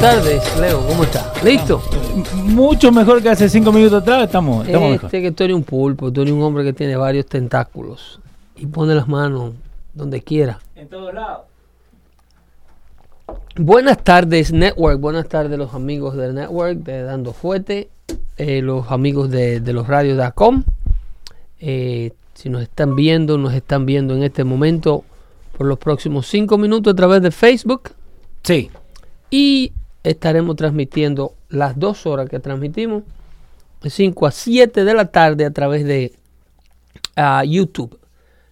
Buenas tardes, Leo, ¿cómo está? ¿Listo? Mucho mejor que hace cinco minutos atrás, estamos, estamos este mejor. que tú eres un pulpo, tú eres un hombre que tiene varios tentáculos y pone las manos donde quiera. En todos lados. Buenas tardes, Network. Buenas tardes, los amigos del Network de Dando Fuerte, eh, los amigos de, de los radios.com. Eh, si nos están viendo, nos están viendo en este momento por los próximos cinco minutos a través de Facebook Sí, y estaremos transmitiendo las dos horas que transmitimos de 5 a 7 de la tarde a través de YouTube.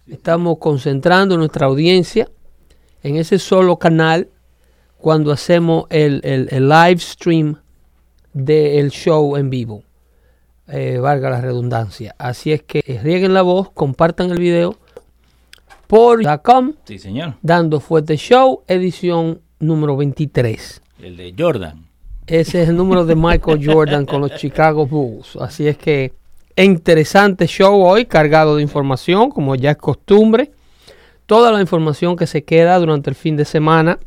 Estamos concentrando nuestra audiencia en ese solo canal cuando hacemos el, el- el live stream del show en vivo. Eh, valga la redundancia. Así es que rieguen la voz, compartan el video por .com, sí, señor. dando fuerte show, edición número 23. El de Jordan. Ese es el número de Michael Jordan con los Chicago Bulls. Así es que interesante show hoy, cargado de información, como ya es costumbre. Toda la información que se queda durante el fin de semana,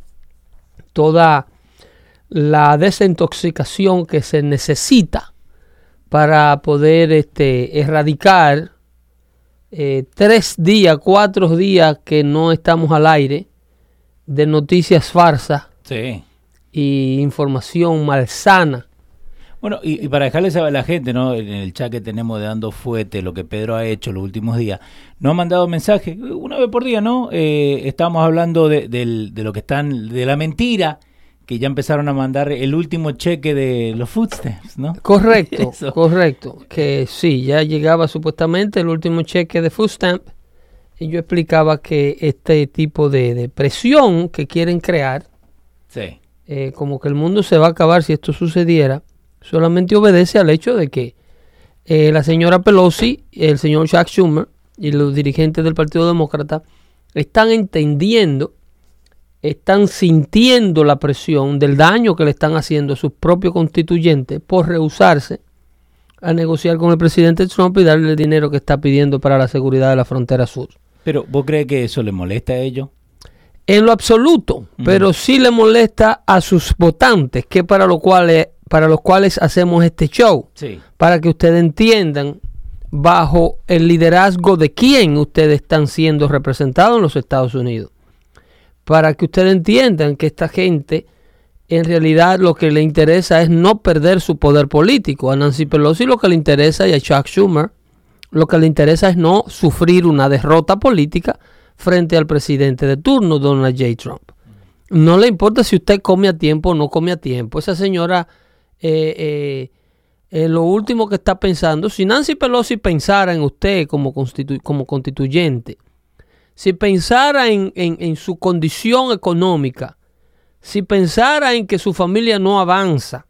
toda la desintoxicación que se necesita para poder este, erradicar eh, tres días, cuatro días que no estamos al aire de noticias farsas Sí. Y información malsana. Bueno, y, y para dejarles saber a la gente, ¿no? En el chat que tenemos de Dando Fuete, lo que Pedro ha hecho los últimos días, nos ha mandado mensajes, una vez por día, ¿no? Eh, estábamos hablando de, lo que están, de la mentira, que ya empezaron a mandar el último cheque de los footsteps, ¿no? Correcto, correcto. Que sí, ya llegaba supuestamente el último cheque de Food Stamp. Y yo explicaba que este tipo de, de presión que quieren crear, Sí. Eh, como que el mundo se va a acabar si esto sucediera, solamente obedece al hecho de que eh, la señora Pelosi, el señor Chuck Schumer y los dirigentes del Partido Demócrata están entendiendo, están sintiendo la presión del daño que le están haciendo a sus propios constituyentes por rehusarse a negociar con el presidente Trump y darle el dinero que está pidiendo para la seguridad de la frontera sur. Pero, ¿vos crees que eso le molesta a ellos? En lo absoluto, pero sí le molesta a sus votantes, que para lo cuales para los cuales hacemos este show, Sí. para que ustedes entiendan bajo el liderazgo de quién ustedes están siendo representados en los Estados Unidos. Para que ustedes entiendan que esta gente en realidad lo que le interesa es no perder su poder político. A Nancy Pelosi lo que le interesa y a Chuck Schumer lo que le interesa es no sufrir una derrota política frente al presidente de turno, Donald J. Trump. No le importa si usted come a tiempo o no come a tiempo. Esa señora, eh, eh, eh, lo último que está pensando, si Nancy Pelosi pensara en usted como, constitu- como constituyente, si pensara en, en- en su condición económica, si pensara en que su familia no avanza,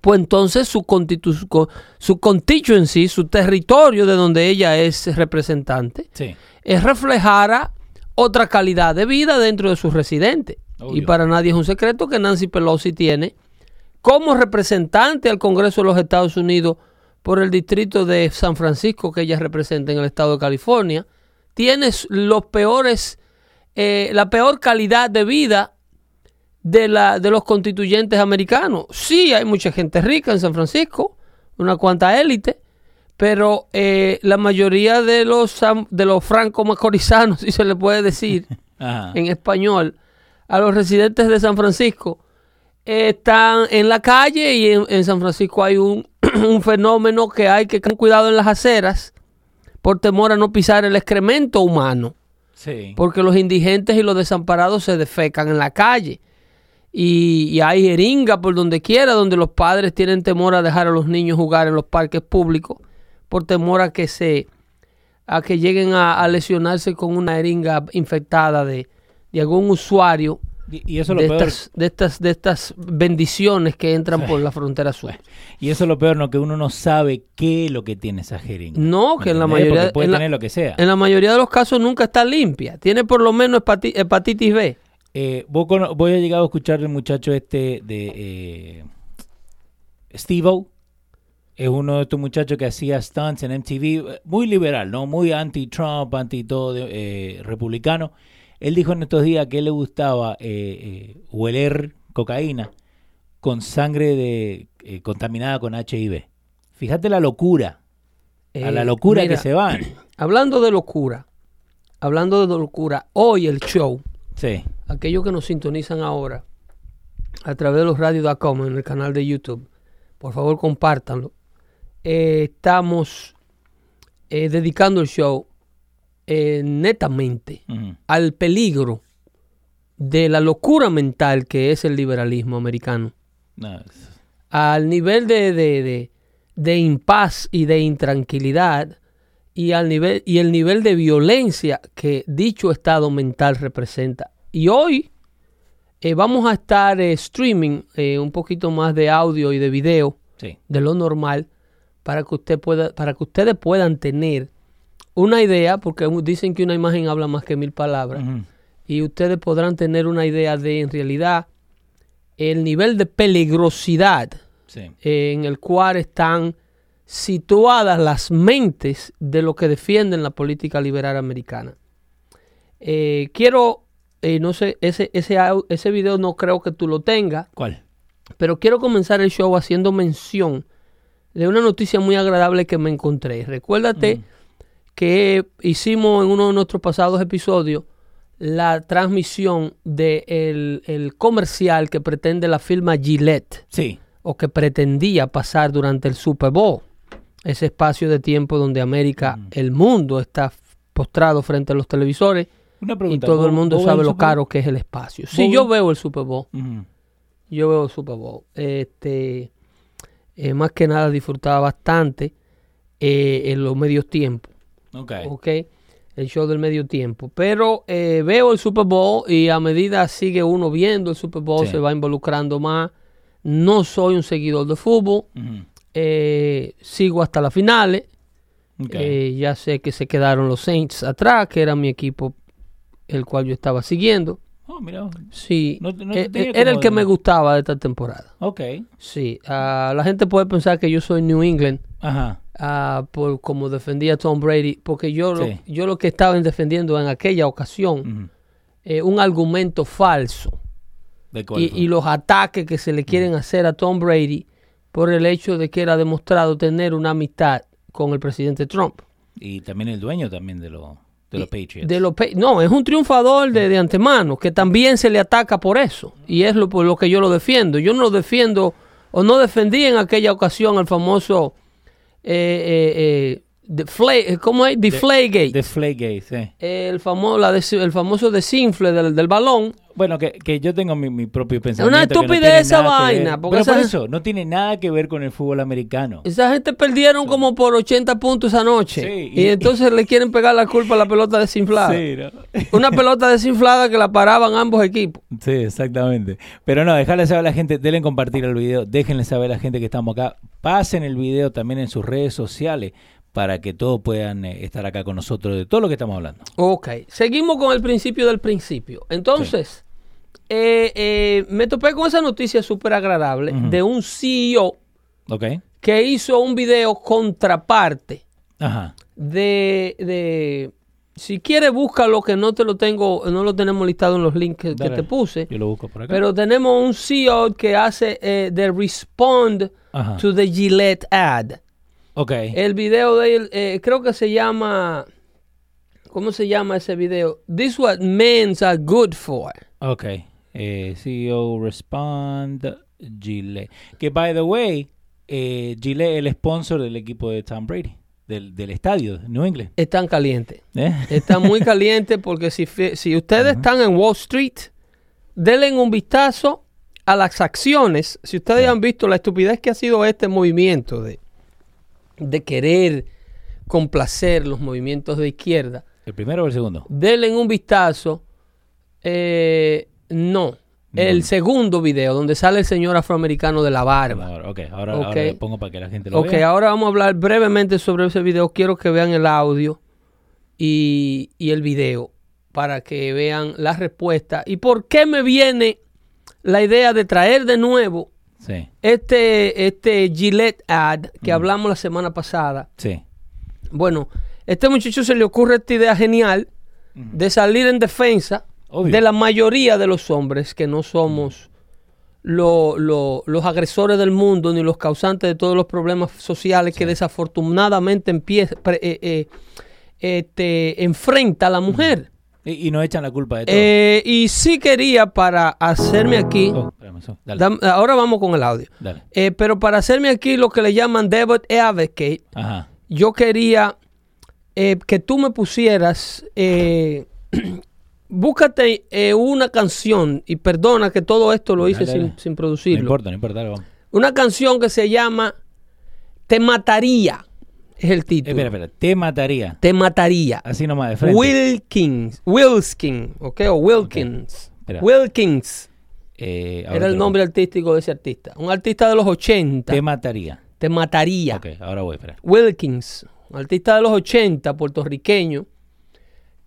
pues entonces su, constitu- co- su constituency, su territorio de donde ella es representante, Sí. es reflejara otra calidad de vida dentro de sus residentes. Y para nadie es un secreto que Nancy Pelosi tiene como representante al Congreso de los Estados Unidos por el distrito de San Francisco que ella representa en el estado de California, tiene los peores, eh, la peor calidad de vida de, la, de los constituyentes americanos. Sí, hay mucha gente rica en San Francisco, una cuanta élite, pero eh, la mayoría de los, de los franco-macorizanos, si se le puede decir Ajá. en español, a los residentes de San Francisco, eh, están en la calle y en, en San Francisco hay un, un fenómeno que hay que tener cuidado en las aceras por temor a no pisar el excremento humano Sí. porque los indigentes y los desamparados se defecan en la calle. Y, y hay jeringa por donde quiera, donde los padres tienen temor a dejar a los niños jugar en los parques públicos, por temor a que se a que lleguen a, a lesionarse con una jeringa infectada de, de algún usuario Y, eso es lo de peor. estas, de estas de estas bendiciones que entran por la frontera sur. Y eso es lo peor, ¿no? Que uno no sabe qué es lo que tiene esa jeringa. No, ¿Me que en la mayoría Porque puede en la- tener lo que sea. En la mayoría de los casos nunca está limpia. Tiene por lo menos hepati- hepatitis B. Eh, vos, vos has llegado a escuchar el muchacho este de eh, Steve-O. Es uno de estos muchachos que hacía stunts en MTV. eh, Muy liberal, ¿no? Muy anti-Trump, anti-todo eh, republicano. Él dijo en estos días que a él le gustaba eh, hueler cocaína con sangre de, contaminada con HIV. Fíjate la locura, a la locura mira, que se van. Hablando de locura, hablando de locura, hoy el show, Sí, aquellos que nos sintonizan ahora a través de los radios.com en el canal de YouTube, por favor compártanlo. Eh, estamos eh, dedicando el show eh, netamente al peligro de la locura mental que es el liberalismo americano, al nivel de, de, de, de impaz y de intranquilidad y, al nivel, y el nivel de violencia que dicho estado mental representa. Y hoy eh, vamos a estar eh, streaming eh, un poquito más de audio y de video sí, de lo normal para que usted pueda, para que ustedes puedan tener una idea, porque dicen que una imagen habla más que mil palabras, y ustedes podrán tener una idea de en realidad el nivel de peligrosidad sí, en el cual están situadas las mentes de los que defienden la política liberal americana. Quiero, eh, no sé, ese, ese, ese video no creo que tú lo tengas, ¿Cuál? pero quiero comenzar el show haciendo mención de una noticia muy agradable que me encontré. Recuérdate que hicimos en uno de nuestros pasados episodios la transmisión del el, el comercial que pretende la firma Gillette Sí, o que pretendía pasar durante el Super Bowl. Ese espacio de tiempo donde América, el mundo está postrado frente a los televisores una y todo el ¿vos- mundo sabe el lo caro que es el espacio. Sí, ¿Vos yo veo el Super Bowl. Yo veo el Super Bowl. Este, eh, más que nada disfrutaba bastante eh, en los medios tiempos. Ok, ¿ok? El show del medio tiempo. Pero eh, veo el Super Bowl y a medida sigue uno viendo el Super Bowl Sí. se va involucrando más. No soy un seguidor de fútbol. sigo hasta las finales. ok. Eh, ya sé que se quedaron los Saints atrás, que era mi equipo el cual yo estaba siguiendo. Oh, mira, Sí, No eh, era el que me gustaba de esta temporada. ok, Sí, ah, la gente puede pensar que yo soy New England. Ajá, ah, por como defendía a Tom Brady, porque yo, lo, yo lo que estaba defendiendo en aquella ocasión, eh, un argumento falso. ¿de y, y los ataques que se le quieren hacer a Tom Brady por el hecho de que era demostrado tener una amistad con el presidente Trump. Y también el dueño también de, lo- de los Patriots. De los Pa- no, es un triunfador de, de antemano, que también se le ataca por eso. Y es lo, por lo que yo lo defiendo. Yo no lo defiendo, o no defendí en aquella ocasión al famoso, eh, eh, eh, Defla- ¿cómo es? Deflategate. De Flagate, sí. el, famoso, la des- el famoso desinfle del, del balón. Bueno, que, que yo tengo mi, mi propio pensamiento. no estupidez tiene esa vaina, porque Pero por eso, no tiene nada que ver con el fútbol americano. Esa gente perdieron como por 80 puntos anoche. Sí, y, y- entonces le quieren pegar la culpa a la pelota desinflada. Sí, ¿no? Una pelota desinflada que la paraban ambos equipos. Sí, exactamente. Pero no, dejarle saber a la gente, denle compartir el video, déjenle saber a la gente que estamos acá, pasen el video también en sus redes sociales para que todos puedan eh, estar acá con nosotros de todo lo que estamos hablando. Ok, seguimos con el principio del principio. Entonces, eh, eh, me topé con esa noticia súper agradable de un CEO que hizo un video contraparte Ajá. de, de si quieres búscalo que no te lo tengo, no lo tenemos listado en los links que, te puse. Yo lo busco por acá. Pero tenemos un CEO que hace eh, de respond Ajá. to the Gillette ad. Ok. El video de él, eh, creo que se llama, ¿cómo se llama ese video? This what men are good for. Ok. Eh, CEO Respond Gillette. Que, by the way, eh, Gillette es el sponsor del equipo de Tom Brady, del, del estadio de New England. Están calientes. ¿Eh? Están muy calientes porque si, si ustedes están en Wall Street, denle un vistazo a las acciones. Si ustedes han visto la estupidez que ha sido este movimiento de, de querer complacer los movimientos de izquierda, ¿El primero o el segundo? denle un vistazo. eh, no. El segundo video, donde sale el señor afroamericano de la barba. Ahora, ok, ahora, Ok. ahora le pongo para que la gente lo Ok, vea. ahora vamos a hablar brevemente sobre ese video. Quiero que vean el audio y, y el video para que vean la respuesta. ¿Y por qué me viene la idea de traer de nuevo Sí, este, este Gillette ad que hablamos la semana pasada? sí. Bueno, este muchacho se le ocurre esta idea genial de salir en defensa Obvio. de la mayoría de los hombres que no somos lo- lo- los agresores del mundo ni los causantes de todos los problemas sociales que desafortunadamente empieza, pre- eh, eh, este, enfrenta a la mujer. Y, y nos echan la culpa de todo. Eh, y sí quería para hacerme aquí, Oh, espérame, eso. Dale, dam- ahora vamos con el audio, dale. Eh, pero para hacerme aquí lo que le llaman Devil Advocate, Ajá. yo quería eh, que tú me pusieras, eh, búscate eh, una canción, y perdona que todo esto lo hice Dale, sin, dale. sin No producirlo, importa, no importa, dale, vamos. una canción que se llama Te Mataría, es el título. Espera, espera, te mataría. Te Mataría. Así nomás de frente. Wilkins, Wilskin, ¿ok? O Wilkins. Wilkins Eh, era el nombre artístico de ese artista. Un artista de los 80. Te mataría. Te Mataría. Ok, ahora voy, espera. Wilkins, un artista de los 80, puertorriqueño,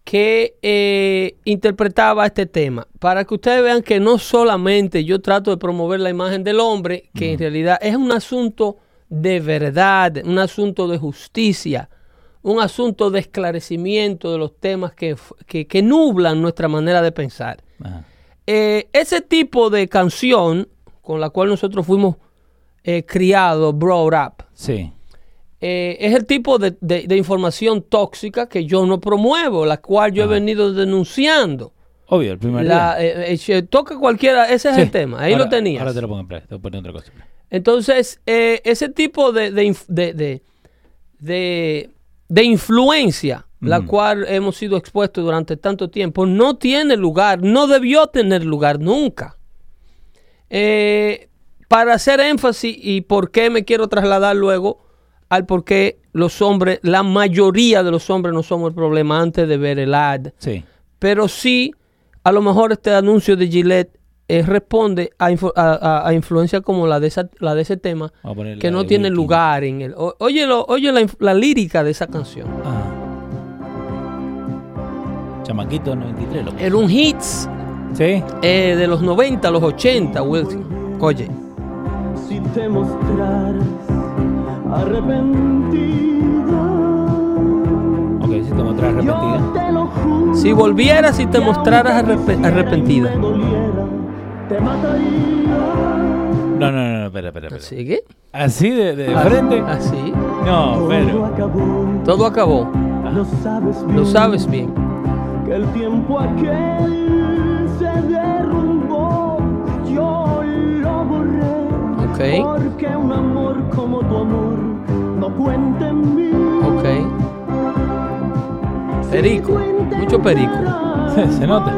que eh, interpretaba este tema. Para que ustedes vean que no solamente yo trato de promover la imagen del hombre, que en realidad es un asunto de verdad, un asunto de justicia, un asunto de esclarecimiento de los temas que, que- que nublan nuestra manera de pensar. Eh, ese tipo de canción con la cual nosotros fuimos eh, criados, brought up, Sí. eh, es el tipo de, de- de información tóxica que yo no promuevo, la cual yo Ajá. he venido denunciando. Obvio, el primer La, día. eh, eh, se toca cualquiera, ese es Sí. el tema, ahí Ahora- lo tenías. Ahora te lo pongo en play, te voy a poner otra cosa. Entonces, eh, ese tipo de, de, de, de- influencia, la Ujú. cual hemos sido expuestos durante tanto tiempo, no tiene lugar, no debió tener lugar nunca. Eh, para hacer énfasis y por qué me quiero trasladar luego al por qué los hombres, la mayoría de los hombres no somos el problema antes de ver el ad. Sí. Pero sí, a lo mejor este anuncio de Gillette eh, responde a, a, a- a influencia como la de, esa- la de ese tema, que no tiene lugar en el... o- Óyelo, oye la, la lírica de esa canción. Ajá. Chamaquito 93, loco. Era un hits Sí. eh, de los 90, los 80, Wilson. Oye, si te mostraras arrepentida. Ok, si te mostras arrepentida. Lo si volvieras y te mostraras y arrepentida. Te mataría. No, no, no, no, espera, espera, espera. ¿Sigue? ¿Así de, de Ah, frente? Así. No, Todo pero. acabó. Todo acabó. Lo sabes bien. Lo sabes bien. Que el tiempo aquel se derrumbó. Yo lo borré. Ok. Porque un amor como tu amor no cuenta en mí. Ok. Perico. Mucho perico. Se nota.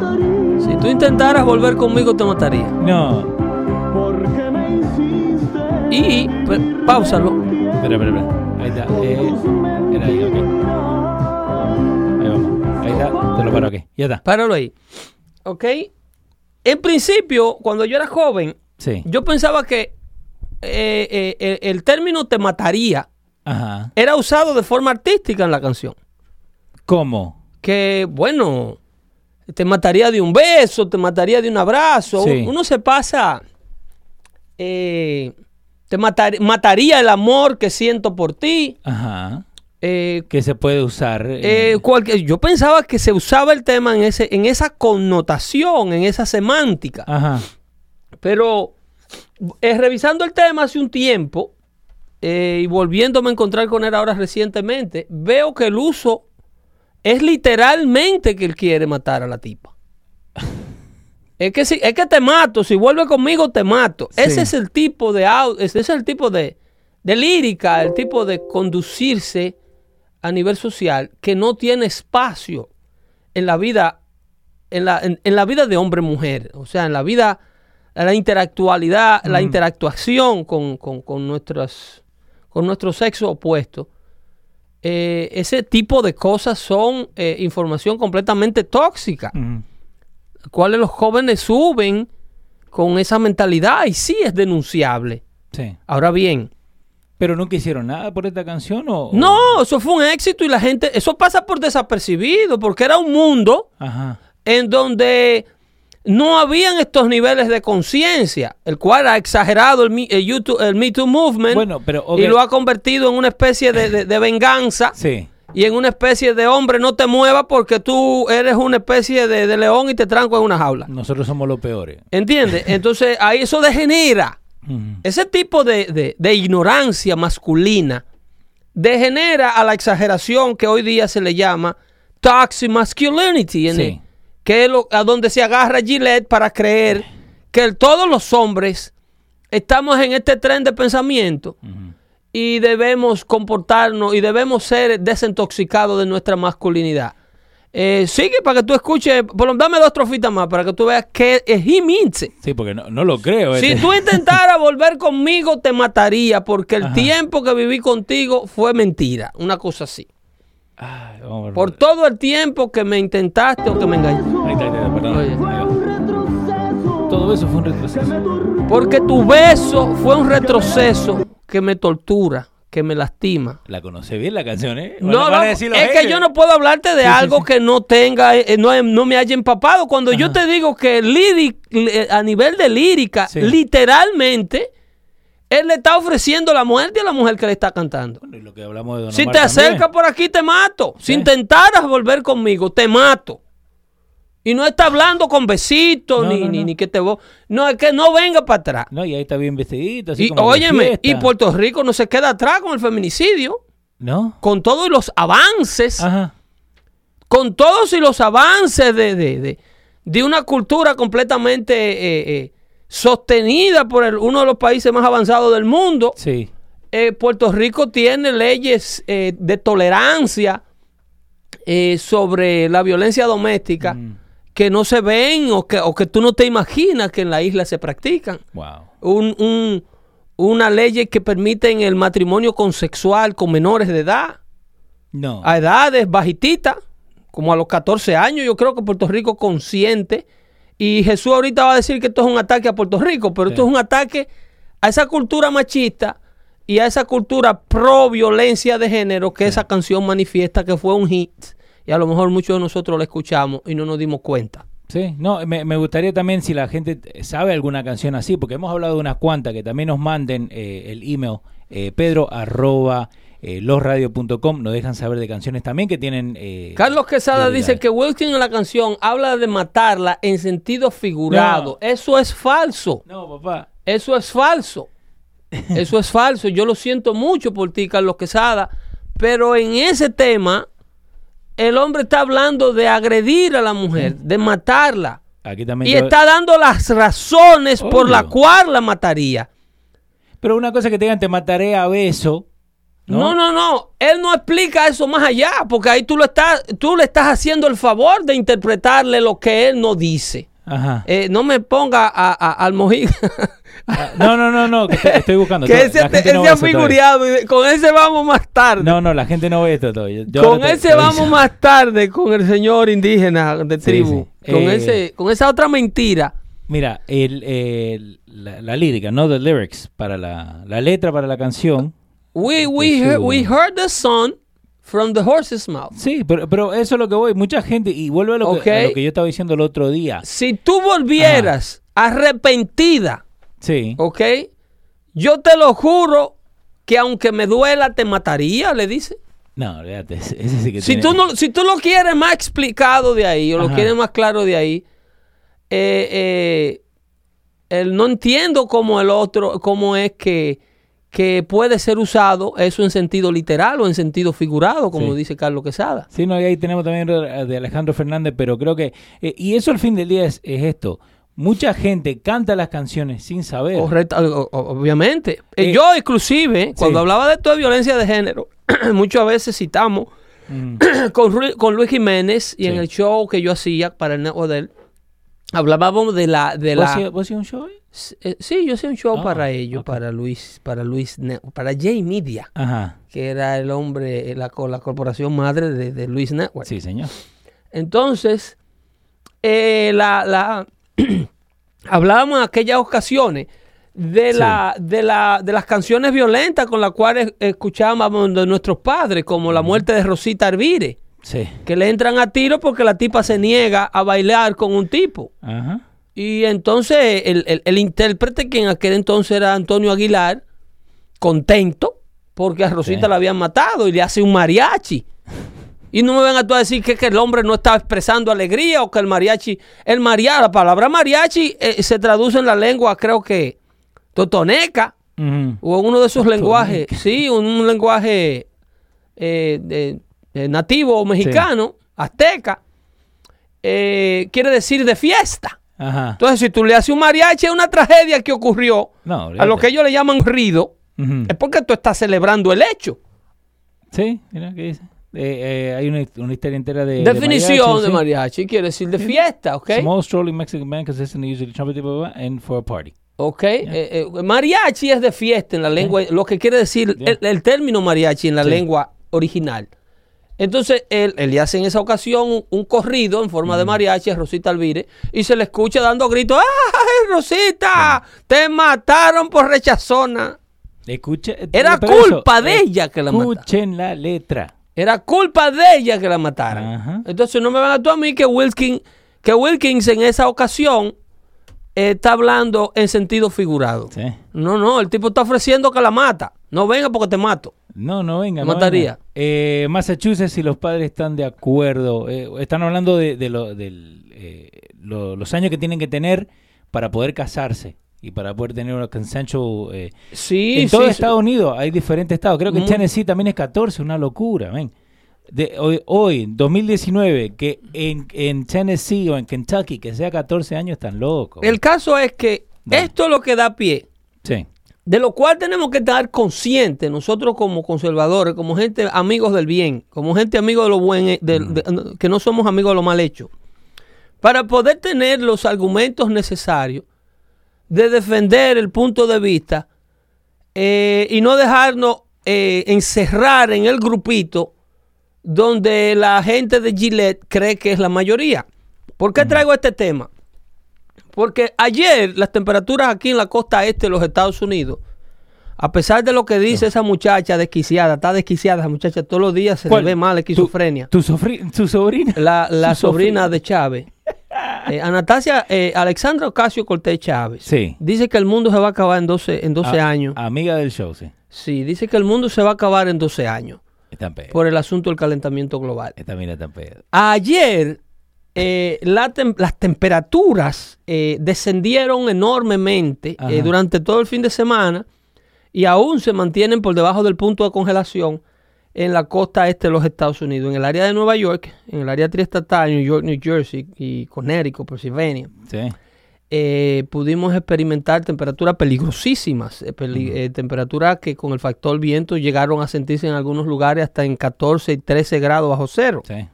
Mataría. Si tú intentaras volver conmigo, te mataría. No. Porque me hiciste. Y, páusalo. Espera, espera, espera. Ahí está. Eh, era ahí, ok. Ahí vamos. Ahí está. Te lo paro aquí. Ya está. Páralo ahí. ¿Ok? En principio, cuando yo era joven, Sí. yo pensaba que eh, eh, eh, el término te mataría Ajá. era usado de forma artística en la canción. ¿Cómo? Que, bueno, te mataría de un beso, te mataría de un abrazo. Sí. Uno se pasa. eh, te matar- mataría el amor que siento por ti. Ajá. eh, Que se puede usar. Eh, eh, cualquier- yo pensaba que se usaba el tema en, ese, en esa connotación, en esa semántica. Ajá. Pero revisando el tema hace un tiempo y volviéndome a encontrar con él ahora recientemente, veo que el uso es literalmente que él quiere matar a la tipa. Es que, si, es que te mato, si vuelve conmigo te mato. Sí. Ese es el tipo de ese es el tipo de, de lírica, el tipo de conducirse a nivel social que no tiene espacio en la vida, en la, en, en la vida de hombre-mujer. O sea, en la vida, la interactualidad, la interactuación con, con, con nuestras, con nuestro sexo opuesto. Eh, ese tipo de cosas son eh, información completamente tóxica Ujú. cuales los jóvenes suben con esa mentalidad y sí es denunciable. Sí. Ahora bien, ¿Pero nunca hicieron nada por esta canción o...? o- no, eso fue un éxito y la gente, eso pasa por desapercibido porque era un mundo Ajá. en donde no habían estos niveles de conciencia, el cual ha exagerado el, el YouTube- el Me Too Movement Bueno, pero, ok. y lo ha convertido en una especie de, de- de venganza Sí. y en una especie de hombre no te muevas porque tú eres una especie de, de león y te tranco en una jaula. Nosotros somos los peores. ¿Entiendes? Entonces ahí eso degenera. Ese tipo de, ignorancia masculina degenera a la exageración que hoy día se le llama toxic masculinity, Sí. Que es lo- a donde se agarra Gillette para creer que todos los hombres estamos en este tren de pensamiento y debemos comportarnos y debemos ser desintoxicados de nuestra masculinidad. Eh, sigue para que tú escuches, por lo- dame dos trofitas más para que tú veas que es it. Sí, porque no, no lo creo. Si este. tú intentaras volver conmigo, te mataría porque el Ajá. tiempo que viví contigo fue mentira. Una cosa así. Ay, vamos. Por todo el tiempo que me intentaste o que me engañaste. Ahí está, ahí está, perdón. Oye. Ahí va. un retroceso Todo eso fue un retroceso. Porque tu beso fue un retroceso que me tortura, que me lastima. La conoce bien la canción, ¿eh? No, no, es que yo no puedo hablarte de Sí, algo sí. que no tenga, eh, no, no me haya empapado. Cuando yo te digo que líric- a nivel de lírica, literalmente, él le está ofreciendo la muerte a la mujer que le está cantando. Bueno, y lo que hablamos de Don Si Omar te acercas por aquí, te mato. Si intentaras volver conmigo, te mato. Y no está hablando con besitos, No, ni, no, ni, no. ni que te... vo- No, es que no venga para atrás. No, y ahí está bien vestidito. Así Y como óyeme, y Puerto Rico no se queda atrás con el feminicidio, ¿No? con todos los avances, Ajá. con todos y los avances de, de, de- de una cultura completamente eh, eh, sostenida por el- uno de los países más avanzados del mundo. Sí. eh, Puerto Rico tiene leyes eh, de tolerancia eh, sobre la violencia doméstica Mm. que no se ven o que, o que tú no te imaginas que en la isla se practican. Wow. Un, un- una ley que permiten el matrimonio consexual con menores de edad, No. a edades bajititas, como a los 14 años. Yo creo que Puerto Rico consciente. Y Jesús ahorita va a decir que esto es un ataque a Puerto Rico, pero esto es un ataque a esa cultura machista y a esa cultura pro violencia de género que esa canción manifiesta que fue un hit. Y a lo mejor muchos de nosotros la escuchamos y no nos dimos cuenta. Sí, no, me, me gustaría también si la gente sabe alguna canción así, porque hemos hablado de unas cuantas, que también nos manden eh, el email eh, pedro arroba eh, losradio.com, nos dejan saber de canciones también que tienen... eh, Carlos Quesada dice que Wilson en la canción habla de matarla en sentido figurado. Eso es falso. No, papá. Eso es falso. Eso es falso. Yo lo siento mucho por ti, Carlos Quesada. Pero en ese tema, el hombre está hablando de agredir a la mujer, de matarla. Aquí también... Y yo- está dando las razones por la cual la mataría. Pero una cosa que te digan, te mataré a beso. No, no, no. Él no explica eso más allá, porque ahí tú, lo estás, tú le estás haciendo el favor de interpretarle lo que él no dice. Ajá. Eh, no me ponga a- a- al mojido. Ah, No, no, no, no, que estoy, estoy buscando. que ese, ese no ha figurado. y Con ese vamos más tarde. No, no, la gente no ve esto todavía. Yo con te- ese vamos más tarde con el señor indígena de tribu. sí. Con, Eh, ese, con esa otra mentira. Mira, el, el- la, la lírica, no the lyrics, para la, la letra para la canción. We, Este, we, heard, we heard the song from the horse's mouth. Sí, pero, pero eso es lo que voy. Mucha gente, y vuelve a lo, que, a lo que yo estaba diciendo el otro día. Si tú volvieras arrepentida, Sí. ¿ok? Yo te lo juro que aunque me duela, te mataría, le dice. No, ese sí que Si tiene- tú, no, si tú lo quieres más explicado de ahí, o lo Ajá. quieres más claro de ahí, eh, eh, el- no entiendo cómo el otro, cómo es que, que puede ser usado eso en sentido literal o en sentido figurado, como Sí. dice Carlos Quesada. Sí, no, y ahí tenemos también de Alejandro Fernández, pero creo que... eh, y eso al fin del día es, es esto. Mucha gente canta las canciones sin saber. Correcto, obviamente. Eh, Eh, yo inclusive, cuando sí. hablaba de esto de violencia de género, muchas veces citamos Mm, con, con Luis Jiménez y en el show que yo hacía para el network de él, hablábamos de la... De ¿Vos la vos un show eh, Sí, yo hacía un show Ah, para ellos, para Luis, para Luis, Ne- para Jay Media, Ajá. que era el hombre, la, la corporación madre de, de Luis Network. Sí, señor. Entonces, eh, la, la hablábamos en aquellas ocasiones de, Sí. la, de, la, de las canciones violentas con las cuales escuchábamos de nuestros padres, como la muerte de Rosita Arvire, Sí. que le entran a tiro porque la tipa se niega a bailar con un tipo. Ajá. Y entonces el, el- el intérprete, que en aquel entonces era Antonio Aguilar, contento, porque a Rosita Sí. la habían matado y le hace un mariachi. Y no me vengan tú a decir que, que el hombre no está expresando alegría o que el mariachi, el mariachi, la palabra mariachi eh, se traduce en la lengua, creo que totoneca, o en uno de esos lenguajes, sí, un, un lenguaje eh, de- de nativo mexicano, azteca, eh, quiere decir de fiesta. Ajá. Entonces, si tú le haces un mariachi a una tragedia que ocurrió, No, a lo que ellos le llaman rido, es porque tú estás celebrando el hecho. Sí, mira qué dice. Eh, eh, hay una, una historia entera de. Definición de sí. mariachi quiere decir de fiesta, ¿ok? Small strolling Mexican band consisting usually trumpet and for a party. Ok, eh, eh, mariachi es de fiesta en la lengua, lo que quiere decir Yeah. el, el término mariachi en la Sí. lengua original. Entonces, él, él le hace en esa ocasión un, un corrido en forma de mariachi a Rosita Alvire y se le escucha dando gritos, ¡ay, Rosita! ¡Te mataron por rechazona! Escucha, eh, Era eso, culpa de ella que la mataron. Escuchen la letra. Era culpa de ella que la mataran. Ajá. Entonces no me van a tú a mí que Wilkins, que Wilkins en esa ocasión eh, está hablando en sentido figurado. Sí. No, no, el tipo está ofreciendo que la mata. No venga porque te mato. No, no venga. No mataría. venga. Eh, Massachusetts, si los padres están de acuerdo, eh, están hablando de, de lo- del, eh, lo- los años que tienen que tener para poder casarse y para poder tener una consensual. eh, Sí, en todo sí, sí. Estados Unidos hay diferentes estados. Creo que en Mu- Tennessee también es 14, una locura, ven. De, hoy, hoy, 2019, que en, en Tennessee o en Kentucky que sea 14 años, están locos. El caso es que Dale. esto es lo que da pie, Sí, de lo cual tenemos que estar conscientes nosotros como conservadores, como gente amigos del bien, como gente amigos de lo buen, de- de- que no somos amigos de lo mal hecho, para poder tener los argumentos necesarios de defender el punto de vista eh, y no dejarnos eh, encerrar en el grupito donde la gente de Gillette cree que es la mayoría. ¿Por qué traigo este tema? Porque ayer las temperaturas aquí en la costa este de los Estados Unidos, a pesar de lo que dice esa muchacha desquiciada, está desquiciada esa muchacha, todos los días se le ve mal esquizofrenia. ¿Tu, sobrina? La, sobrina sobrina. de Chávez, eh, Anastasia, eh, Alexandra Ocasio Cortés Chávez, Sí. dice que el mundo se va a acabar en 12, en 12 A- años. Amiga del show, sí. Sí, dice que el mundo se va a acabar en 12 años por el asunto del calentamiento global. Esta mira pegados. Ayer eh, la tem- las temperaturas eh, descendieron enormemente eh, durante todo el fin de semana y aún se mantienen por debajo del punto de congelación en la costa este de los Estados Unidos, en el área de Nueva York, en el área triestatal, New York, New Jersey y Connecticut, Pennsylvania. Sí. pudimos experimentar temperaturas peligrosísimas, peli- temperaturas que con el factor viento llegaron a sentirse en algunos lugares hasta en 14 y 13 grados bajo cero. Sí.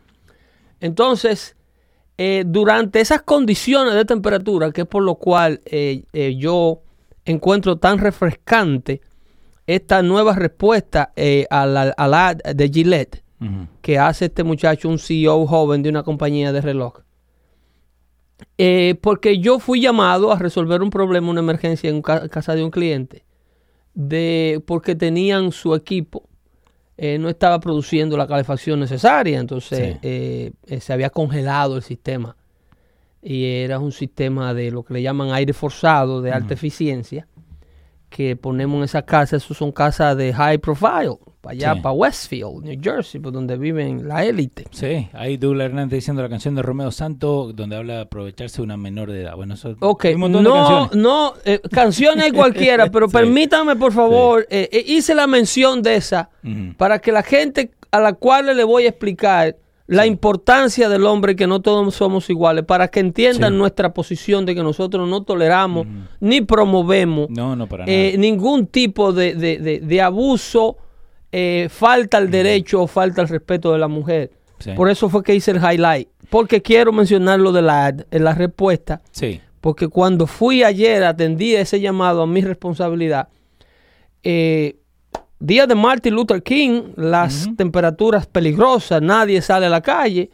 Entonces, eh, durante esas condiciones de temperatura, que es por lo cual eh, eh, yo encuentro tan refrescante esta nueva respuesta a la, a la ad de Gillette que hace este muchacho, un CEO joven de una compañía de reloj. Porque yo fui llamado a resolver un problema, una emergencia en ca- casa de un cliente, de, porque tenían su equipo, eh, no estaba produciendo la calefacción necesaria, entonces Sí. eh, eh, se había congelado el sistema. Y era un sistema de lo que le llaman aire forzado de alta eficiencia, que ponemos en esa casa, esos son casas de high profile, para allá, Sí. para Westfield, New Jersey, por donde viven la élite. Sí, ahí Douglas Hernández diciendo la canción de Romeo Santo, donde habla de aprovecharse de una menor de edad. Bueno, eso Ok, hay un montón de no, canciones. no, eh, canciones hay cualquiera, pero Sí. permítanme por favor, eh, eh, hice la mención de esa para que la gente a la cual le voy a explicar la importancia del hombre, que no todos somos iguales, para que entiendan Sí. nuestra posición de que nosotros no toleramos ni promovemos No, no, eh, ningún tipo de, de- de- de abuso, eh, falta al derecho o falta al respeto de la mujer. Sí. Por eso fue que hice el highlight, porque quiero mencionar lo de la la respuesta, Sí, porque cuando fui ayer, atendí ese llamado a mi responsabilidad. eh, día de Martin Luther King, las temperaturas peligrosas, nadie sale a la calle.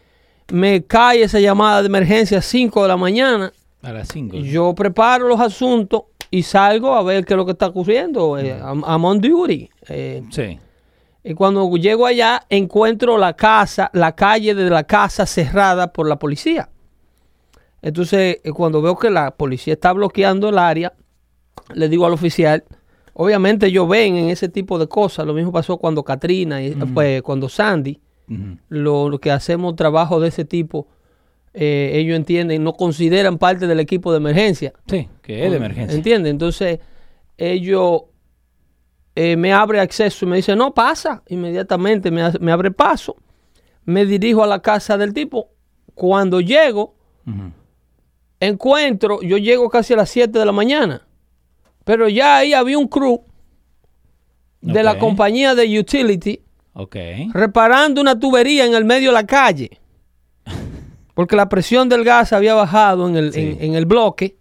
Me cae esa llamada de emergencia a 5 de la mañana. a las 5. Yo preparo los asuntos y salgo a ver qué es lo que está ocurriendo. eh, I'm, I'm on duty. Eh, Sí, y cuando llego allá, encuentro la casa, la calle de la casa cerrada por la policía. Entonces, eh, cuando veo que la policía está bloqueando el área, le digo al oficial, obviamente ellos ven en ese tipo de cosas, lo mismo pasó cuando Katrina, y, pues, cuando Sandy, Ujú. lo, lo que hacemos trabajo de ese tipo, eh, ellos entienden, no consideran parte del equipo de emergencia. Sí, que es de emergencia. ¿Entiendes? Entonces, ellos eh, me abre acceso y me dice, no, pasa. Inmediatamente me, me abre paso. Me dirijo a la casa del tipo. Cuando llego, encuentro, yo llego casi a las 7 de la mañana. Pero ya ahí había un crew de la compañía de utility reparando una tubería en el medio de la calle. Porque la presión del gas había bajado en el, Sí. en, en el bloque.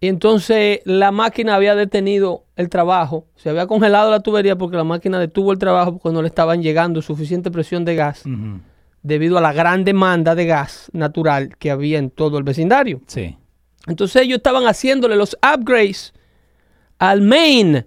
Y entonces la máquina había detenido el trabajo. Se había congelado la tubería porque la máquina detuvo el trabajo porque no le estaban llegando suficiente presión de gas debido a la gran demanda de gas natural que había en todo el vecindario. Sí. Entonces ellos estaban haciéndole los upgrades al main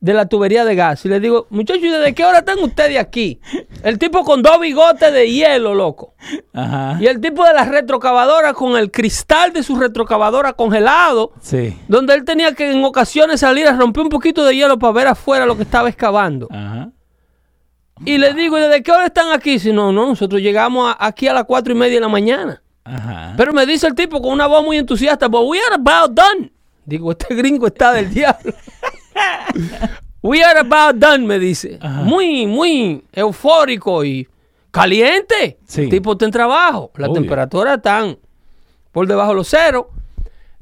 de la tubería de gas. Y les digo, muchachos, ¿y desde qué hora están ustedes aquí? El tipo con dos bigotes de hielo, loco. Ajá. Y el tipo de la retrocavadora con el cristal de su retrocavadora congelado, Sí. donde él tenía que en ocasiones salir a romper un poquito de hielo para ver afuera lo que estaba excavando. Ajá. Y les digo, ¿y desde qué hora están aquí? Si no, no, nosotros llegamos a- aquí a las cuatro y media de la mañana. Ajá. Pero me dice el tipo con una voz muy entusiasta, but we are about done. Digo, este gringo está del diablo. we are about done, me dice. Ajá. Muy, muy eufórico y caliente. Sí. El tipo está en trabajo. La Obvio. temperatura están por debajo de los ceros.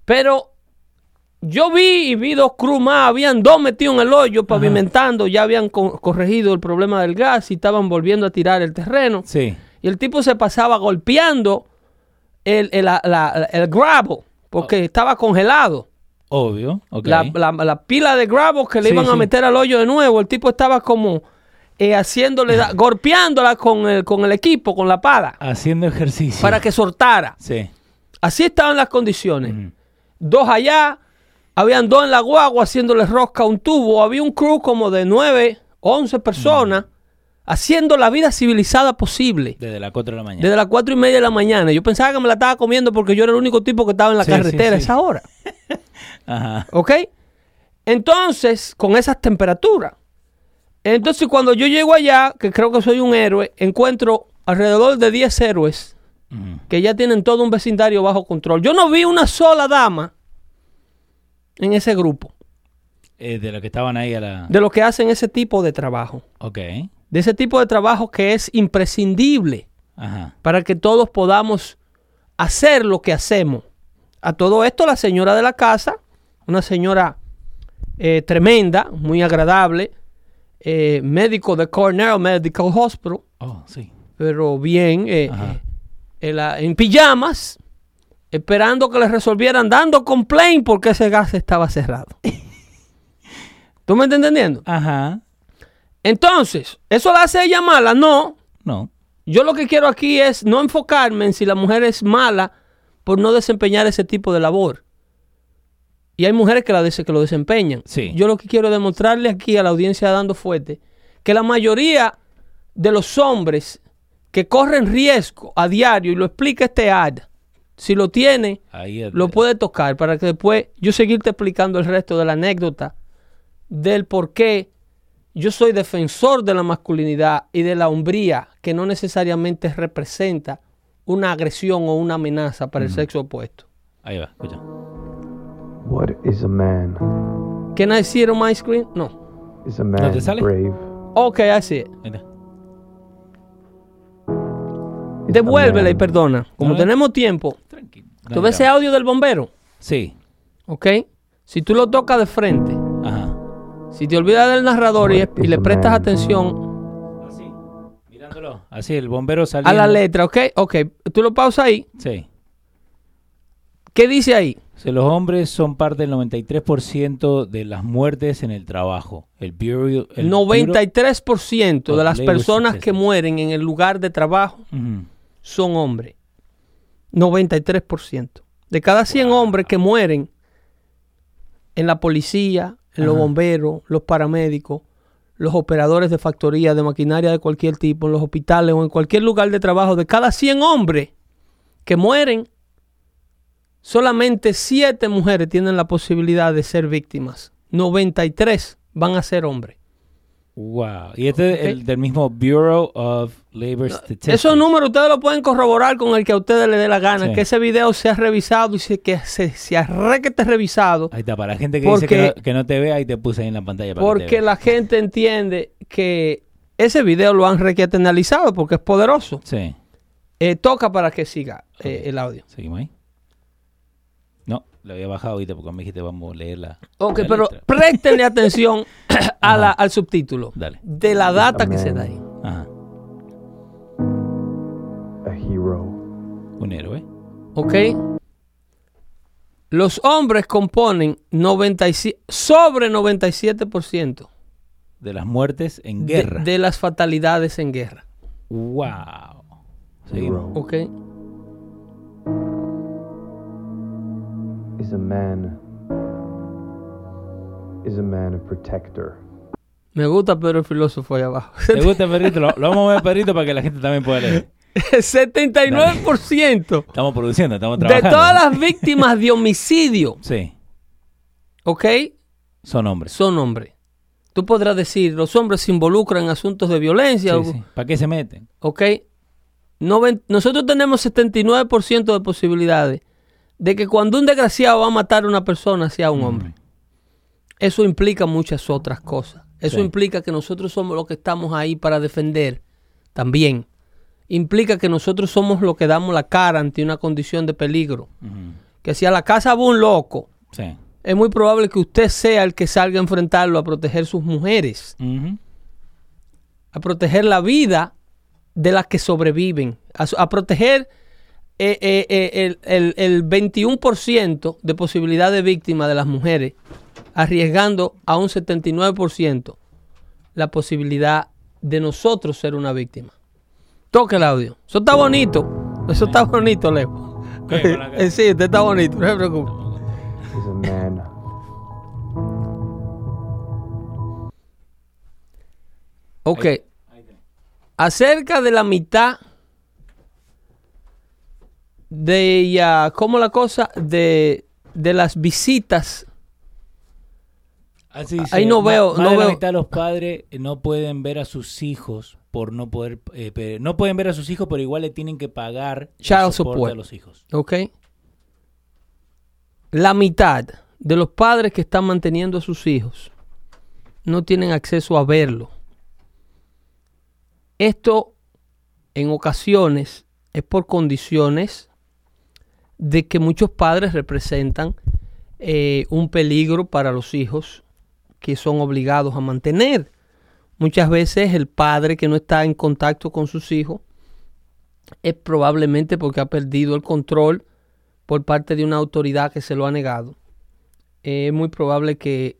Pero yo vi y vi dos crew más. Habían dos metidos en el hoyo pavimentando. Ya habían co- corregido el problema del gas y estaban volviendo a tirar el terreno. Sí. Y el tipo se pasaba golpeando el, el, la- la- el gravel porque estaba congelado. Obvio. Ok. La, la- la pila de gravel que le Sí, iban a sí. meter al hoyo de nuevo, el tipo estaba como eh, haciéndole, da- golpeándola con el, con el equipo, con la pala, Haciendo ejercicio. para que soltara. Sí. Así estaban las condiciones. Dos allá, habían dos en la guagua haciéndole rosca a un tubo. Había un crew como de nueve, once personas haciendo la vida civilizada posible. Desde las 4 de la mañana. Desde las cuatro y media de la mañana. Yo pensaba que me la estaba comiendo porque yo era el único tipo que estaba en la Sí, sí, carretera a esa hora. Ajá. ¿Ok? Entonces, con esas temperaturas. Entonces, cuando yo llego allá, que creo que soy un héroe, encuentro alrededor de 10 héroes que ya tienen todo un vecindario bajo control. Yo no vi una sola dama en ese grupo Eh, de los que estaban ahí a la. de los que hacen ese tipo de trabajo. Ok. De ese tipo de trabajo que es imprescindible. Ajá. para que todos podamos hacer lo que hacemos. A todo esto, la señora de la casa, una señora eh, tremenda, muy agradable, eh, médico de Cornell Medical Hospital, Oh, sí. pero bien, eh, en, la- en pijamas, esperando que le resolvieran, dando complaint porque ese gas estaba cerrado. ¿Tú me estás entendiendo? Ajá. Entonces, ¿eso la hace ella mala? No, No. yo lo que quiero aquí es no enfocarme en si la mujer es mala por no desempeñar ese tipo de labor. Y hay mujeres que, la des- que lo desempeñan. Sí. Yo lo que quiero demostrarle aquí a la audiencia dando fuerte, que la mayoría de los hombres que corren riesgo a diario, y lo explica este ad, si lo tiene, lo puede tocar para que después yo seguirte explicando el resto de la anécdota del por qué yo soy defensor de la masculinidad y de la hombría que no necesariamente representa una agresión o una amenaza para el sexo opuesto. Ahí va, escucha. What is a man? Can I see it on my screen? No. Is a man te sale? brave? Ok, I see it. Devuélvela y perdona. Como No, tenemos tiempo. Tranquilo. ¿Tú ves ese audio del bombero? Sí. ¿Ok? Si tú lo tocas de frente. Si te olvidas del narrador y, y le prestas atención Así. Mirándolo. Así, el bombero saliendo. a la letra, ¿ok? Ok, tú lo pausas ahí. Sí. ¿Qué dice ahí? Los hombres son parte del 93% de las muertes en el trabajo. El Bureau... El 93% de las personas que mueren en el lugar de trabajo son hombres. 93%. De cada 100 hombres que mueren en la policía, los bomberos, los paramédicos, los operadores de factoría, de maquinaria de cualquier tipo, en los hospitales o en cualquier lugar de trabajo, de cada 100 hombres que mueren, solamente 7 mujeres tienen la posibilidad de ser víctimas. 93 van a ser hombres. Wow. Y este es el del mismo Bureau of Labor Statistics. Esos números ustedes lo pueden corroborar con el que a ustedes les dé la gana. Sí. Que ese video se ha revisado y se, que se, se ha requete revisado. Ahí está, para la gente que Porque- dice que no, que no te ve, ahí te puse ahí en la pantalla. Para que te Porque la gente entiende que ese video lo han requete analizado porque es poderoso. Sí. Eh, toca para que siga eh, el audio. ¿Seguimos ahí? No, lo había bajado ahorita porque me dijiste vamos a leerla. Ok, la pero letra. préstenle atención a la- al subtítulo. Dale. De la data que se da ahí. Ajá. A hero. Un héroe. ¿Ok? Los hombres componen 97, sobre 97% De las muertes en guerra. de las fatalidades en guerra. Wow. Seguimos. ¿Ok? is a man. Is a man a protector. Me gusta Pedro el filósofo ahí abajo. ¿Te gusta el perrito? Lo, lo vamos a ver perrito para que la gente también pueda leer. 79% Estamos produciendo, estamos de trabajando. todas las víctimas de homicidio, Sí, ¿ok? son hombres. Son hombres. Tú podrás decir, los hombres se involucran en asuntos de violencia, Sí, sí. ¿Para qué se meten? ¿ok? Noven- nosotros tenemos 79% de posibilidades de que cuando un desgraciado va a matar a una persona sea un hombre. Eso implica muchas otras cosas. Eso Sí. implica que nosotros somos los que estamos ahí para defender también. Implica que nosotros somos los que damos la cara ante una condición de peligro. Que si a la casa va un loco, Sí. es muy probable que usted sea el que salga a enfrentarlo a proteger sus mujeres, a proteger la vida de las que sobreviven, a proteger eh, eh, eh, el, el- el 21% de posibilidad de víctima de las mujeres, arriesgando a un 79% la posibilidad de nosotros ser una víctima. Toque el audio. Eso está bonito. Eso está bonito, Leo. Sí, usted está bonito, no se preocupe. Ok. Acerca de la mitad de ya, ¿cómo la cosa? De, de las visitas. Así dice, Ahí no veo- no veo. mitad de los padres eh, no pueden ver a sus hijos por no poder, eh, no pueden ver a sus hijos, pero igual le tienen que pagar Child support. a los hijos. ¿Ok? La mitad de los padres que están manteniendo a sus hijos no tienen acceso a verlo. Esto en ocasiones es por condiciones de que muchos padres representan eh, un peligro para los hijos que son obligados a mantener. Muchas veces el padre que no está en contacto con sus hijos es probablemente porque ha perdido el control por parte de una autoridad que se lo ha negado. Es muy probable que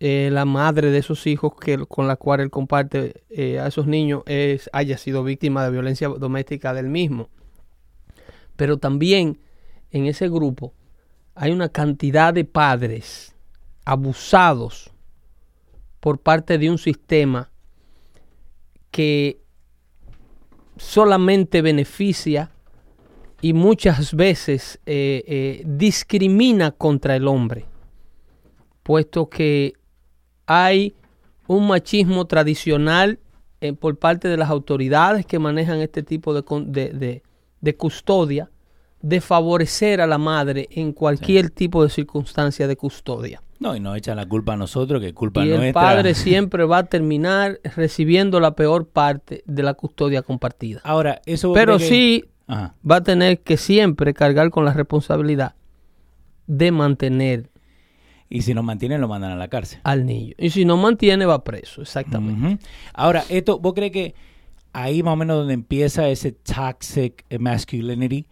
eh, la madre de esos hijos que, con la cual él comparte eh, a esos niños haya sido víctima de violencia doméstica del mismo. Pero también en ese grupo hay una cantidad de padres abusados por parte de un sistema que solamente beneficia y muchas veces eh, eh, discrimina contra el hombre, puesto que hay un machismo tradicional eh, por parte de las autoridades que manejan este tipo de, de- de custodia, de favorecer a la madre en cualquier tipo de circunstancia de custodia. No, y nos echan la culpa a nosotros, que es culpa Y el nuestra. padre siempre va a terminar recibiendo la peor parte de la custodia compartida. Ahora, eso Pero que- sí Ajá. va a tener que siempre cargar con la responsabilidad de mantener Y si nos mantienen, lo mandan a la cárcel. al niño. Y si no mantiene, va preso, exactamente. Ahora, esto, ¿vos crees que ahí más o menos donde empieza ese toxic masculinity?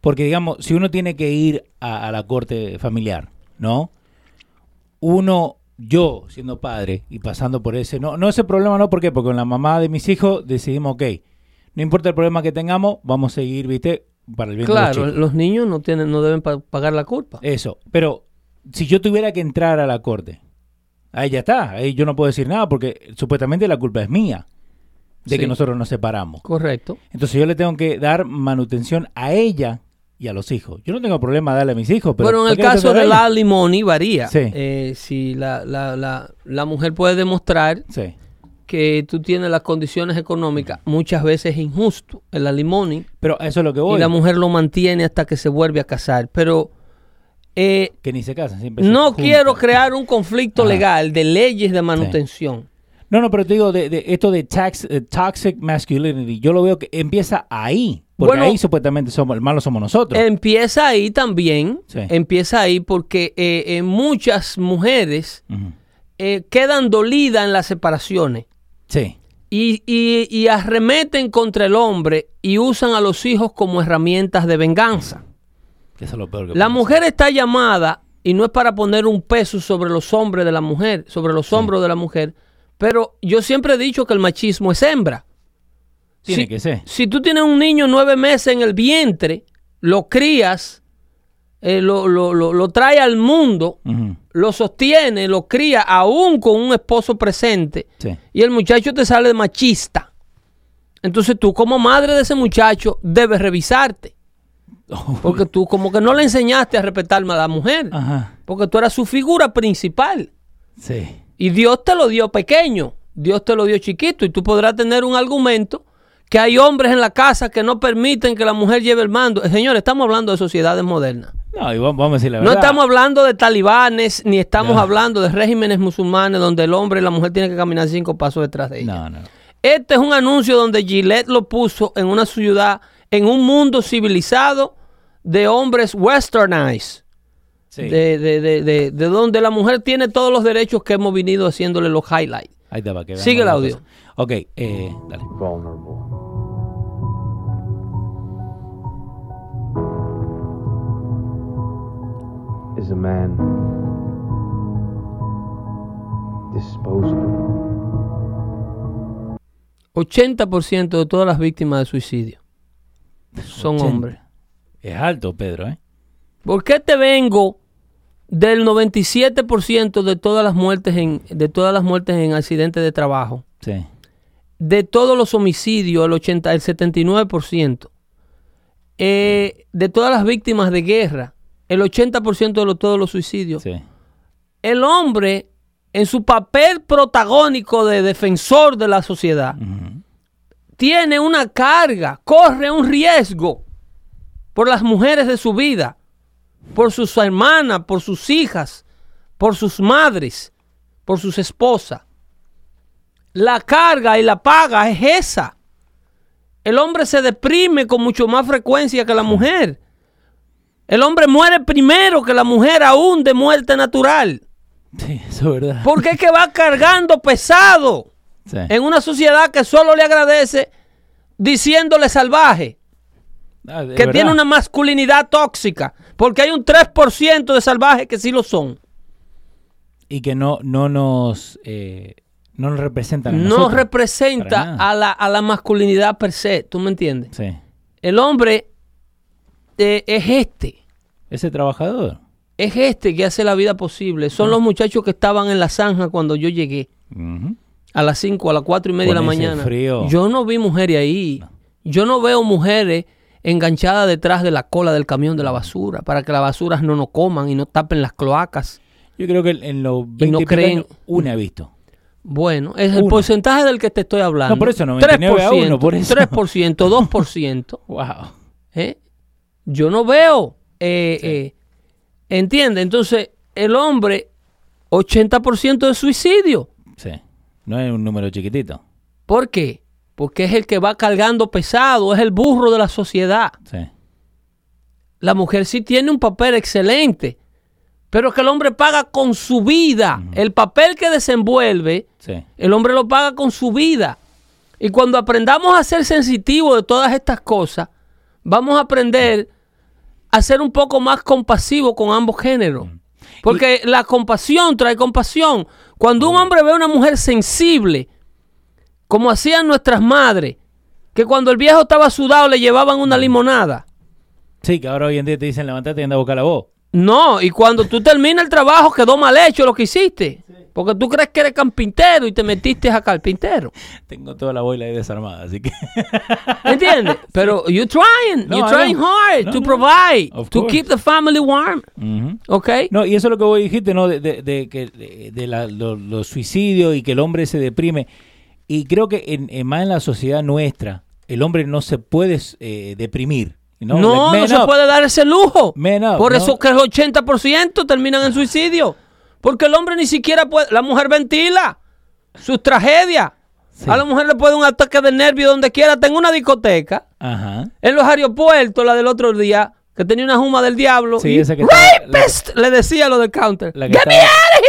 Porque, digamos, si uno tiene que ir a, a la corte familiar, ¿no? Uno, yo siendo padre y pasando por ese, no, no ese problema, no, ¿por qué? Porque con la mamá de mis hijos decidimos, ok, no importa el problema que tengamos, vamos a seguir, ¿viste? Para el bien de los Claro, los niños no tienen, no deben pa- pagar la culpa. Eso, pero si yo tuviera que entrar a la corte, ahí ya está, ahí yo no puedo decir nada porque supuestamente la culpa es mía de Sí. que nosotros nos separamos. Correcto. Entonces yo le tengo que dar manutención a ella y a los hijos. Yo no tengo problema de darle a mis hijos, pero... bueno, en ¿por el caso de la alimony varía. Sí. Eh, si la, la, la, la mujer puede demostrar? Sí, que tú tienes las condiciones económicas, muchas veces es injusto, el alimony, Pero eso es lo que voy. y la mujer lo mantiene hasta que se vuelve a casar. Pero eh, que ni se casan, siempre no quiero crear un conflicto Ajá. legal de leyes de manutención. No, no, pero te digo, de, de esto de tax, eh, toxic masculinity, yo lo veo que empieza ahí. Porque Bueno, ahí supuestamente somos, el malo somos nosotros. Empieza ahí también, Sí. empieza ahí porque eh, eh, muchas mujeres eh, quedan dolidas en las separaciones. Sí. y, y- y arremeten contra el hombre y usan a los hijos como herramientas de venganza. Eso es lo peor que La mujer está llamada, y no es para poner un peso sobre los hombres de la mujer, sobre los hombros de la mujer, pero yo siempre he dicho que el machismo es hembra. Tiene si, que ser. Si tú tienes un niño nueve meses en el vientre, lo crías, eh, lo, lo, lo, lo trae al mundo, lo sostiene, lo cría aún con un esposo presente, Sí. y el muchacho te sale de machista. Entonces tú como madre de ese muchacho debes revisarte. Porque tú como que no le enseñaste a respetarme a la mujer. Ajá. Porque tú eras su figura principal. Sí. Y Dios te lo dio pequeño. Dios te lo dio chiquito. Y tú podrás tener un argumento que hay hombres en la casa que no permiten que la mujer lleve el mando. Eh, Señores, estamos hablando de sociedades modernas. No, y vamos, a decir la No verdad. estamos hablando de talibanes, ni estamos hablando de regímenes musulmanes donde el hombre y la mujer tienen que caminar cinco pasos detrás de ella. No, no. Este es un anuncio donde Gillette lo puso en una ciudad, en un mundo civilizado de hombres westernized. Sí. De, de- de- de- de donde la mujer tiene todos los derechos que hemos venido haciéndole los highlights. Ahí te va que Sigue el audio. Ok, eh, dale. vulnerable. Is a man disposable? 80% de todas las víctimas de suicidio son 80. hombres. Es alto, Pedro, ¿eh? ¿Por qué te vengo del 97% de todas las muertes en de todas las muertes en accidentes de trabajo? Sí. de todos los homicidios, el 80, el 79%, eh, de todas las víctimas de guerra, el 80% de todos los suicidios, Sí. el hombre en su papel protagónico de defensor de la sociedad tiene una carga, corre un riesgo por las mujeres de su vida, por sus hermanas, por sus hijas, por sus madres, por sus esposas. La carga y la paga es esa. El hombre se deprime con mucho más frecuencia que la mujer. El hombre muere primero que la mujer aún de muerte natural. Sí, eso es verdad. Porque es que va cargando pesado Sí. en una sociedad que solo le agradece diciéndole salvaje, Ah, que verdad. tiene una masculinidad tóxica, porque hay un 3% de salvajes que sí lo son. Y que no, no nos eh, no nos representan a No nosotros. Representa a la, a la masculinidad per se, ¿tú me entiendes? Sí. El hombre eh, es este, Ese trabajador. es este que hace la vida posible. Son los muchachos que estaban en la zanja cuando yo llegué. A las 5, a las 4 y media de la mañana. frío. Yo no vi mujeres ahí. Yo no veo mujeres enganchadas detrás de la cola del camión de la basura para que las basuras no nos coman y no tapen las cloacas. Yo creo que en los 20 no y pico creen- años, una he visto. Bueno, es el porcentaje del que te estoy hablando. No, por eso, 99 a uno, por eso. 3%, 2%. Wow. ¿eh? Yo no veo. Eh, eh, ¿Entiende? Entonces, el hombre, 80% de suicidio. Sí. No es un número chiquitito. ¿Por qué? Porque es el que va cargando pesado, es el burro de la sociedad. Sí. La mujer sí tiene un papel excelente, pero que el hombre paga con su vida. El papel que desenvuelve, Sí. el hombre lo paga con su vida. Y cuando aprendamos a ser sensitivos de todas estas cosas, vamos a aprender a ser un poco más compasivos con ambos géneros. Porque la compasión trae compasión. Cuando un hombre ve a una mujer sensible, como hacían nuestras madres, que cuando el viejo estaba sudado le llevaban una limonada. Sí, que ahora hoy en día te dicen levantate y anda a buscar la voz. No, y cuando tú terminas el trabajo quedó mal hecho lo que hiciste. Porque tú crees que eres carpintero y te metiste a carpintero. Tengo toda la boila ahí desarmada, así que. ¿Entiendes? Pero you're trying, No, you're trying hard No, to provide, to course. keep the family warm. Ujú. ¿Ok? No, y eso es lo que vos dijiste, ¿no? De, de- de que de, de la- lo- los suicidios y que el hombre se deprime. Y creo que en, en- más en la sociedad nuestra, el hombre no se puede eh, deprimir. No, Like, no, se puede dar ese lujo. Up, Por eso que el 80% terminan en suicidio. Porque el hombre ni siquiera puede. La mujer ventila sus tragedias. Sí. A la mujer le puede un ataque de nervio donde quiera. Tengo una discoteca Ajá. en los aeropuertos, la del otro día, que tenía una juma del diablo. Sí, y esa que le decía lo del counter. La que Get me out of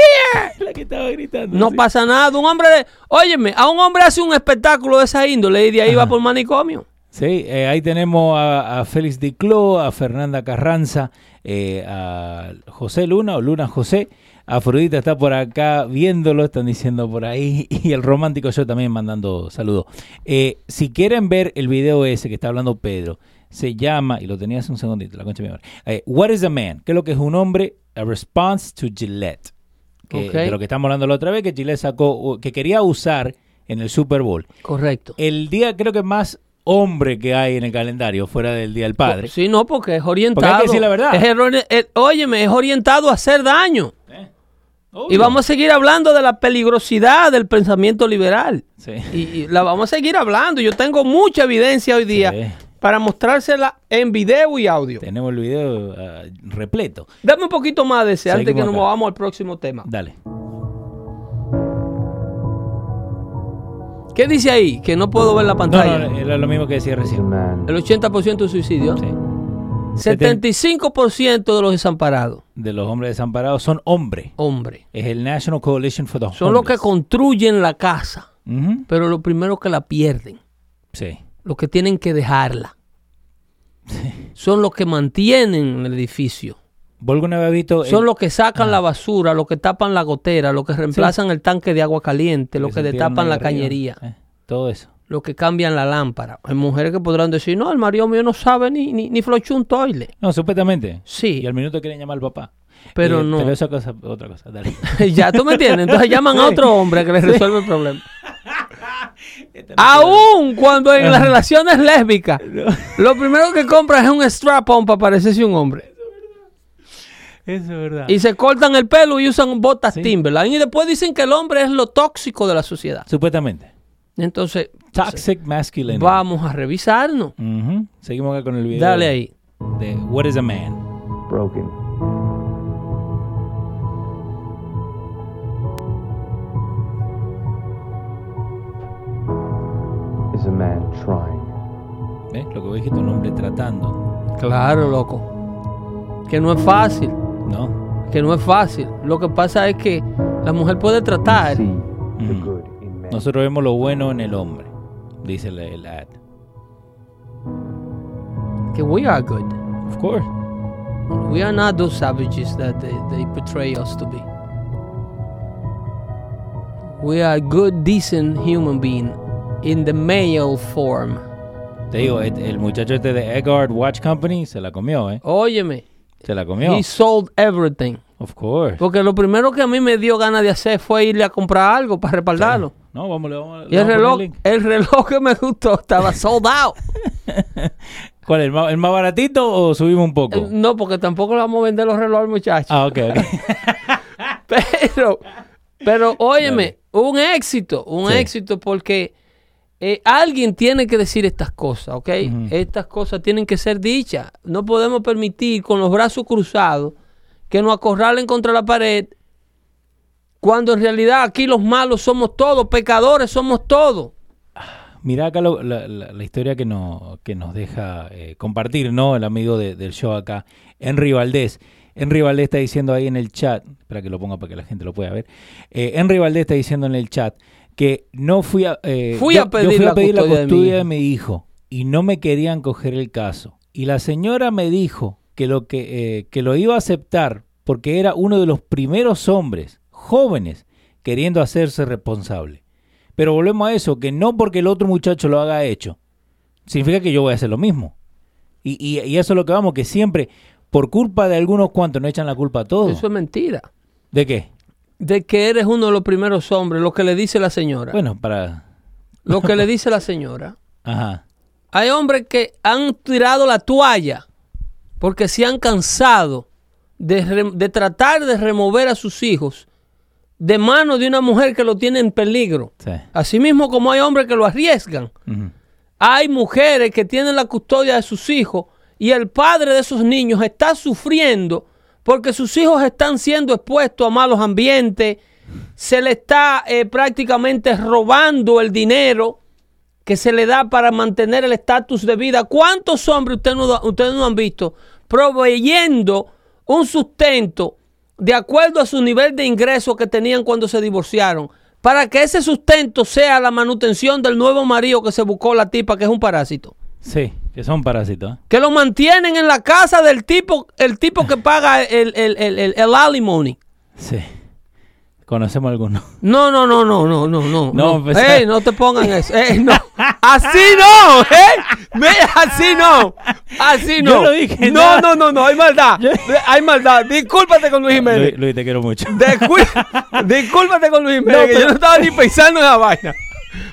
here. La que estaba gritando. No sí. pasa nada. Un hombre, óyeme, a un hombre hace un espectáculo de esa índole y de ahí va por manicomio. Sí, eh, ahí tenemos a, a Félix Dicló, a Fernanda Carranza, eh, a José Luna o Luna José. Afrodita está por acá viéndolo, están diciendo por ahí. Y el romántico yo también mandando saludos. Eh, si quieren ver el video ese que está hablando Pedro, se llama, y lo tenía hace un segundito, la concha de mi madre. Eh, What is a man? ¿Qué es lo que es un hombre? A response to Gillette. Que. De lo que estamos hablando la otra vez, que Gillette sacó, que quería usar en el Super Bowl. Correcto. El día creo que más hombre que hay en el calendario, fuera del Día del Padre. Sí, no, porque es orientado. Porque hay que decir la verdad. Es eh, óyeme, es orientado a hacer daño. Y vamos a seguir hablando de la peligrosidad del pensamiento liberal. Sí. Y, y la vamos a seguir hablando. Yo tengo mucha evidencia hoy día Sí. para mostrársela en video y audio. Tenemos el video ah, repleto. Dame un poquito más de ese antes que nos acá. movamos al próximo tema. Dale. ¿Qué dice ahí? Que no puedo ver la No, pantalla. no, era lo mismo que decía recién. El 80% de suicidio. Sí. 75% de los desamparados. De los hombres desamparados son hombres. Hombre. Es el National Coalition for the Son los que Homeless. construyen la casa. Pero lo primero que la pierden. Sí. Los que tienen que dejarla. Son los que mantienen el edificio. ¿Vos alguna vez has visto? el- Son los que sacan la basura, los que tapan la gotera, los que reemplazan el tanque de agua caliente, los que destapan la cañería, Eh, todo eso. Los que cambian la lámpara. Hay mujeres que podrán decir, no, el marido mío no sabe ni, ni, ni un toile. No, supuestamente. Sí, Y al minuto quieren llamar al papá. pero Eh, no. Pero esa cosa, otra cosa. Dale. ya, tú me entiendes. Entonces llaman a otro hombre que les resuelve el problema. Esta no Aún cuando en las relaciones lésbicas, lo primero que compran es un strap-on para parecerse un hombre. Eso es verdad. Y se cortan el pelo y usan botas Sí. Timberland. Y después dicen que el hombre es lo tóxico de la sociedad. Supuestamente. Entonces, Toxic masculinity. vamos a revisarnos. Seguimos acá con el video. Dale ahí. De What is a Man. broken. Is a man trying. ¿Ves? Lo que vos dijiste, un hombre tratando. Claro, loco. Que no es fácil. ¿No? Que no es fácil. Lo que pasa es que la mujer puede tratar. Mm. Nosotros vemos lo bueno en el hombre. Dice el, el ad. Que we are good. Of course. We are not those savages that they, they portray us to be. We are good, decent human being in the male form. Te digo, el, el muchacho este de Eggard Watch Company se la comió, ¿eh? Óyeme, Se la comió. he sold everything. Of course. Porque lo primero que a mí me dio ganas de hacer fue irle a comprar algo para respaldarlo. No, vamos, le vamos, Y el vamos reloj, el reloj que me gustó estaba sold out. ¿Cuál? ¿El más, el más baratito o subimos un poco? No, porque tampoco le vamos a vender los relojes, muchachos. Ah, ok, ok. Pero, pero, óyeme, un éxito, un Sí. éxito porque eh, alguien tiene que decir estas cosas, ¿ok? Estas cosas tienen que ser dichas. No podemos permitir con los brazos cruzados que nos acorralen contra la pared cuando en realidad aquí los malos somos todos, pecadores somos todos. Mira acá lo- la, la- la historia que, no, que nos deja eh, compartir, ¿no? El amigo de- del show acá, Henry Valdés. Henry Valdés está diciendo ahí en el chat, espera que lo ponga para que la gente lo pueda ver. Eh, Henry Valdés está diciendo en el chat que no fui a, eh, Fui yo- a yo pedir fui la custodia de mi custodia de hijo. mi hijo y no me querían coger el caso. Y la señora me dijo que lo, que, eh, que lo iba a aceptar porque era uno de los primeros hombres jóvenes queriendo hacerse responsable. Pero volvemos a eso, que no porque el otro muchacho lo haga hecho, significa que yo voy a hacer lo mismo. Y, y- y eso es lo que vamos, que siempre, por culpa de algunos cuantos, no echan la culpa a todos. Eso es mentira. ¿De qué? De que eres uno de los primeros hombres, lo que le dice la señora. Bueno, para... Lo que le dice la señora. Ajá. Hay hombres que han tirado la toalla porque se han cansado de, de tratar de remover a sus hijos de manos de una mujer que lo tiene en peligro. Sí. Asimismo como hay hombres que lo arriesgan. Hay mujeres que tienen la custodia de sus hijos y el padre de esos niños está sufriendo porque sus hijos están siendo expuestos a malos ambientes, se le está eh, prácticamente robando el dinero que se le da para mantener el estatus de vida. ¿Cuántos hombres ustedes no, ustedes no han visto proveyendo un sustento de acuerdo a su nivel de ingreso que tenían cuando se divorciaron? Para que ese sustento sea la manutención del nuevo marido que se buscó la tipa, que es un parásito. Sí, que son parásitos. ¿eh? Que lo mantienen en la casa del tipo, el tipo que paga el, el, el, el, el alimony. Sí. Conocemos algunos. No, no, no, no, no, no, no. No, no. pues- Ey, no te pongan eso. Ey, no. Así no, ¿eh? Así no. Así no. Yo no dije no, nada. no, no, no, hay maldad. Hay maldad. Discúlpate con Luis Jiménez. Luis, Luis, te quiero mucho. Discú- Discúlpate con Luis Jiménez, No, pero- yo no estaba ni pensando en la vaina.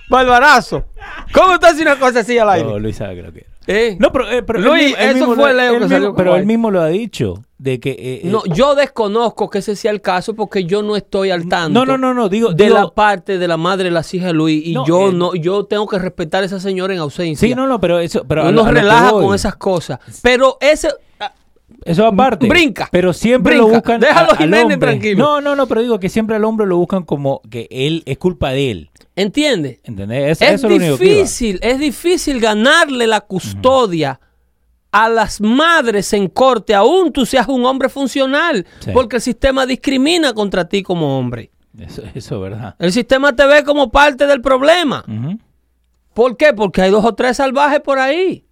Barbarazo. ¿Cómo tú haces una cosa así al aire? No, Luis sabe que lo quiero. ¿Eh? No, pero, eh, pero Luis, él eso mismo fue lo- Leo que salió Pero él mismo lo ha dicho. De que. eh, eh, No, yo desconozco que ese sea el caso porque yo no estoy al tanto. No, no, no, no, digo- de digo- la parte de la madre de las hijas de Luis y No, yo eh, no, yo tengo que respetar a esa señora en ausencia. Sí, no, no, pero eso. Pero Uno que relaja con esas cosas, pero ese ah, Eso aparte. Brinca. Pero siempre lo buscan. Déjalo a- al Jiménez hombre. tranquilo. No, no, no, pero digo que siempre al hombre lo buscan como que él es culpa de él. ¿entiendes? ¿Entendés? Es, Es eso es lo único que iba. difícil, es difícil ganarle la custodia a las madres en corte, aún tú seas un hombre funcional, Sí. porque el sistema discrimina contra ti como hombre. Eso, eso es verdad. El sistema te ve como parte del problema. Ujú. ¿Por qué? Porque hay dos o tres salvajes por ahí.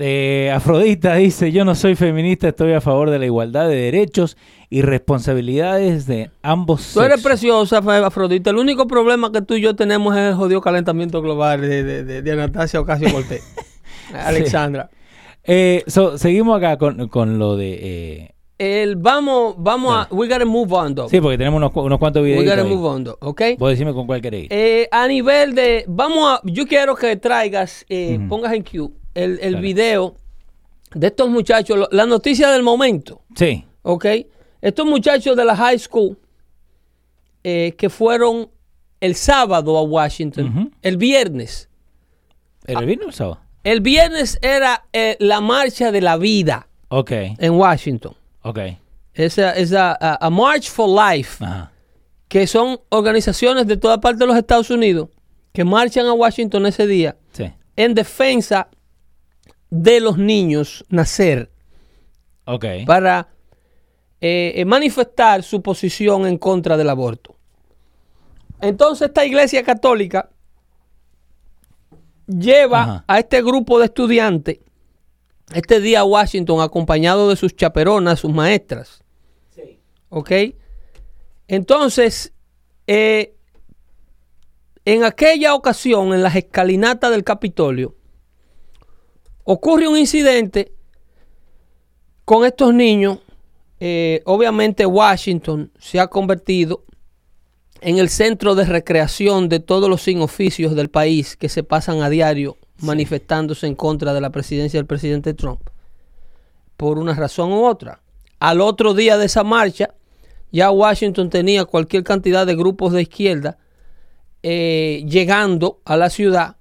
Eh, Afrodita dice, yo no soy feminista, estoy a favor de la igualdad de derechos y responsabilidades de ambos Tú eres sexos". preciosa, Afrodita. El único problema que tú y yo tenemos es el jodido calentamiento global de, de, de- de Anastasia Ocasio Cortés. Alexandra. Eh, so, seguimos acá con, con lo de... eh, El, vamos, vamos a. We gotta move on, though. sí, porque tenemos unos, unos cuantos we videos. gotta move on, though, ¿ok? Vos decime con cuál queréis. Eh, a nivel de. Vamos a. Yo quiero que traigas, eh, pongas en Q el, el video de estos muchachos, lo- la noticia del momento. sí. ¿Ok? Estos muchachos de la high school eh, que fueron el sábado a Washington, el viernes. ¿El vino o el sábado? El viernes era eh, la marcha de la vida Ok, en Washington. ok. Esa, esa a, a March for Life, Ajá. que son organizaciones de toda parte de los Estados Unidos que marchan a Washington ese día Sí. en defensa de los niños nacer Ok. para eh, eh, manifestar su posición en contra del aborto. Entonces esta iglesia católica lleva Ajá. a este grupo de estudiantes este día a Washington acompañado de sus chaperonas, sus maestras. ¿Ok? Entonces, eh, en aquella ocasión, en las escalinatas del Capitolio, ocurre un incidente con estos niños. Eh, obviamente Washington se ha convertido en el centro de recreación de todos los sin oficios del país que se pasan a diario manifestándose en contra de la presidencia del presidente Trump, por una razón u otra. Al otro día de esa marcha, ya Washington tenía cualquier cantidad de grupos de izquierda eh, llegando a la ciudad,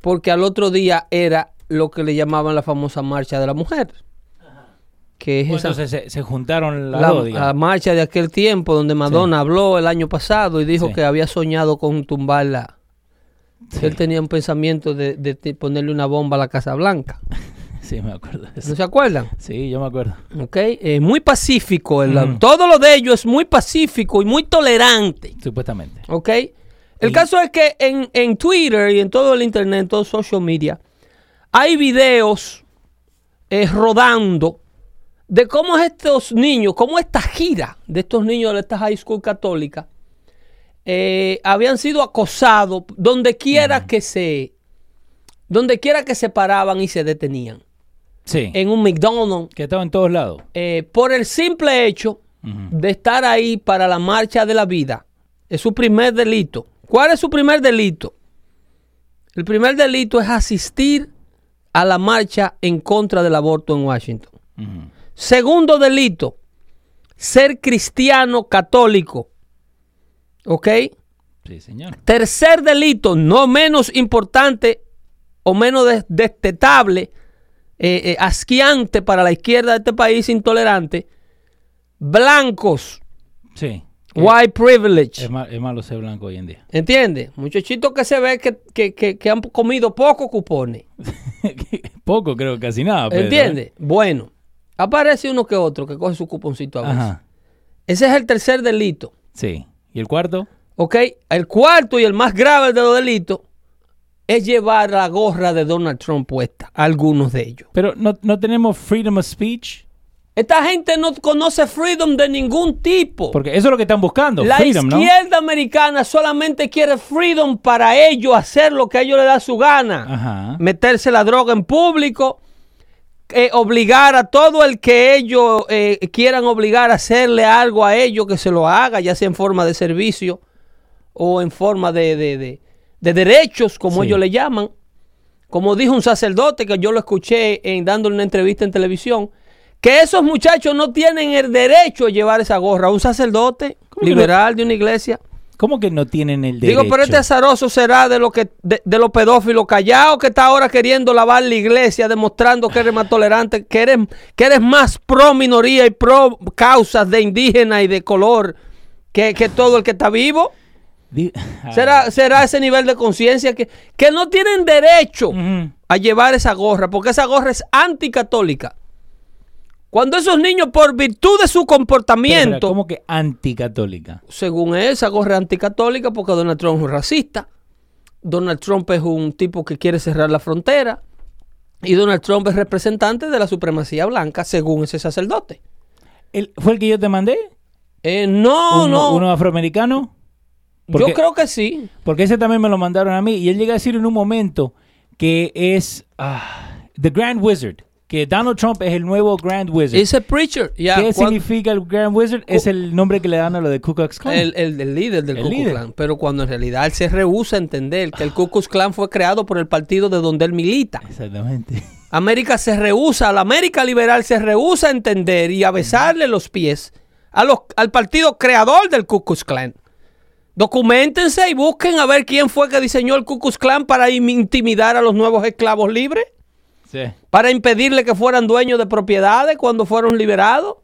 porque al otro día era lo que le llamaban la famosa marcha de la mujer. Que es esa- entonces se, se juntaron la, dos, la digamos. marcha de aquel tiempo donde Madonna habló el año pasado y dijo Sí. que había soñado con tumbarla. Sí. Él tenía un pensamiento de, ponerle una bomba a la Casa Blanca. Sí, me acuerdo de ¿No eso. se acuerdan? Sí, yo me acuerdo. ¿Ok? Eh, muy pacífico. el-. Todo lo de ellos es muy pacífico y muy tolerante. Supuestamente. ¿Ok? El Y- caso es que en, en Twitter y en todo el internet, en todo social media, hay videos eh, rodando de cómo estos niños, cómo esta gira de estos niños de esta high school católica eh, habían sido acosados donde quiera que se donde quiera que se paraban y se detenían Sí. en un McDonald's que estaba en todos lados. eh, por el simple hecho de estar ahí para la marcha de la vida. Es su primer delito. ¿Cuál es su primer delito? El primer delito es asistir a la marcha en contra del aborto en Washington. Segundo delito, ser cristiano católico. ¿Ok? Sí, señor. Tercer delito, no menos importante o menos des- destetable, eh, eh, asqueante para la izquierda de este país intolerante, blancos, Sí. white privilege. Es, ma- es malo ser blanco hoy en día. ¿Entiendes? Muchachitos que se ve que, que- que- que han comido pocos cupones. Poco, creo, casi nada. Pedro, ¿eh? ¿Entiendes? Bueno, aparece uno que otro que coge su cuponcito a veces. Ajá. Ese es el tercer delito. Sí. ¿Y el cuarto? ¿Ok? El cuarto y el más grave de los delitos es llevar la gorra de Donald Trump puesta, algunos de ellos. Pero no, no tenemos freedom of speech. Esta gente no conoce freedom de ningún tipo. Porque eso es lo que están buscando. la freedom, ¿no? izquierda americana solamente quiere freedom para ellos hacer lo que a ellos les da su gana. Ajá. Meterse la droga en público, eh, obligar a todo el que ellos eh, quieran obligar a hacerle algo a ellos que se lo haga, ya sea en forma de servicio o en forma de, de- de- de derechos, como Sí. ellos le llaman. Como dijo un sacerdote que yo lo escuché en, dándole una entrevista en televisión, que esos muchachos no tienen el derecho a llevar esa gorra. Un sacerdote liberal de una iglesia. ¿Cómo que no tienen el derecho? Digo, pero este azaroso será de lo que de, de los pedófilos callados que está ahora queriendo lavar la iglesia, demostrando que eres más tolerante, que eres, que eres más pro minoría y pro causas de indígena y de color que, que todo el que está vivo. ¿Será, será ese nivel de conciencia que, que no tienen derecho a llevar esa gorra, porque esa gorra es anticatólica. Cuando esos niños, por virtud de su Pero, comportamiento, ¿Cómo que anticatólica? según esa gorra anticatólica, porque Donald Trump es racista. Donald Trump es un tipo que quiere cerrar la frontera. Y Donald Trump es representante de la supremacía blanca, según ese sacerdote. ¿El- ¿Fue el que yo te mandé? Eh, no, ¿Uno, no. ¿Uno afroamericano? Yo creo que sí. Porque ese también me lo mandaron a mí. Y él llega a decir en un momento que es ah, The Grand Wizard. Que Donald Trump es el nuevo Grand Wizard. Ese preacher. ya, ¿Qué significa el Grand Wizard? Es el nombre que le dan a lo de Ku Klux Klan. el, el- el líder del El Ku Klux. Klan. Pero cuando en realidad él se rehúsa a entender que el Ku Klux Klan fue creado por el partido de donde él milita. Exactamente. América se rehúsa, la América liberal se rehúsa a entender y a besarle los pies a los, al partido creador del Ku Klux Klan. Documentense y busquen a ver quién fue que diseñó el Ku Klux Klan para im- intimidar a los nuevos esclavos libres, Sí. para impedirle que fueran dueños de propiedades cuando fueron liberados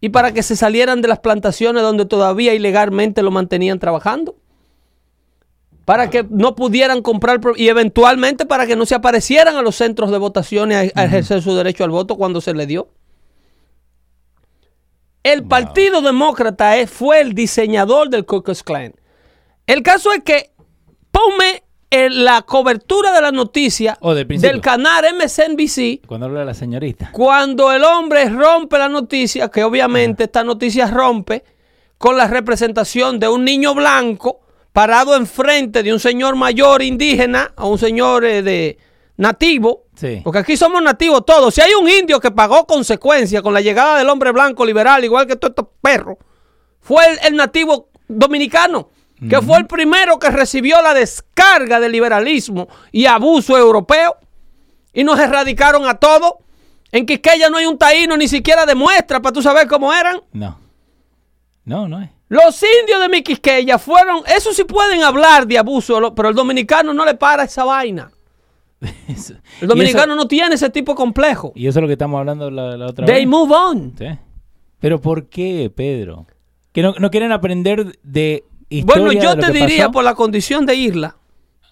y para que se salieran de las plantaciones donde todavía ilegalmente lo mantenían trabajando. Para que no pudieran comprar y eventualmente para que no se aparecieran a los centros de votación y a, a ejercer su derecho al voto cuando se le dio. El Partido Demócrata fue el diseñador del Ku Klux Klan. El caso es que ponme en la cobertura de la noticia Oh, del canal MSNBC Cuando habla la señorita. cuando el hombre rompe la noticia, que obviamente esta noticia rompe con la representación de un niño blanco parado enfrente de un señor mayor indígena o un señor eh, de nativo. Sí. Porque aquí somos nativos todos. Si hay un indio que pagó consecuencias con la llegada del hombre blanco liberal, igual que todos estos perros, fue el, el nativo dominicano, que fue el primero que recibió la descarga del liberalismo y abuso europeo y nos erradicaron a todos. En Quisqueya no hay un taíno ni siquiera de muestra para tú saber cómo eran. No. No, no es. Los indios de mi Quisqueya fueron, eso sí pueden hablar de abuso, pero el dominicano no le para esa vaina. Eso- El dominicano no tiene ese tipo de complejo. Y eso, es lo que estamos hablando la, la otra They vez. move on. Sí. Pero ¿por qué, Pedro? Que no, no quieren aprender de Bueno, yo te diría pasó? por la condición de isla,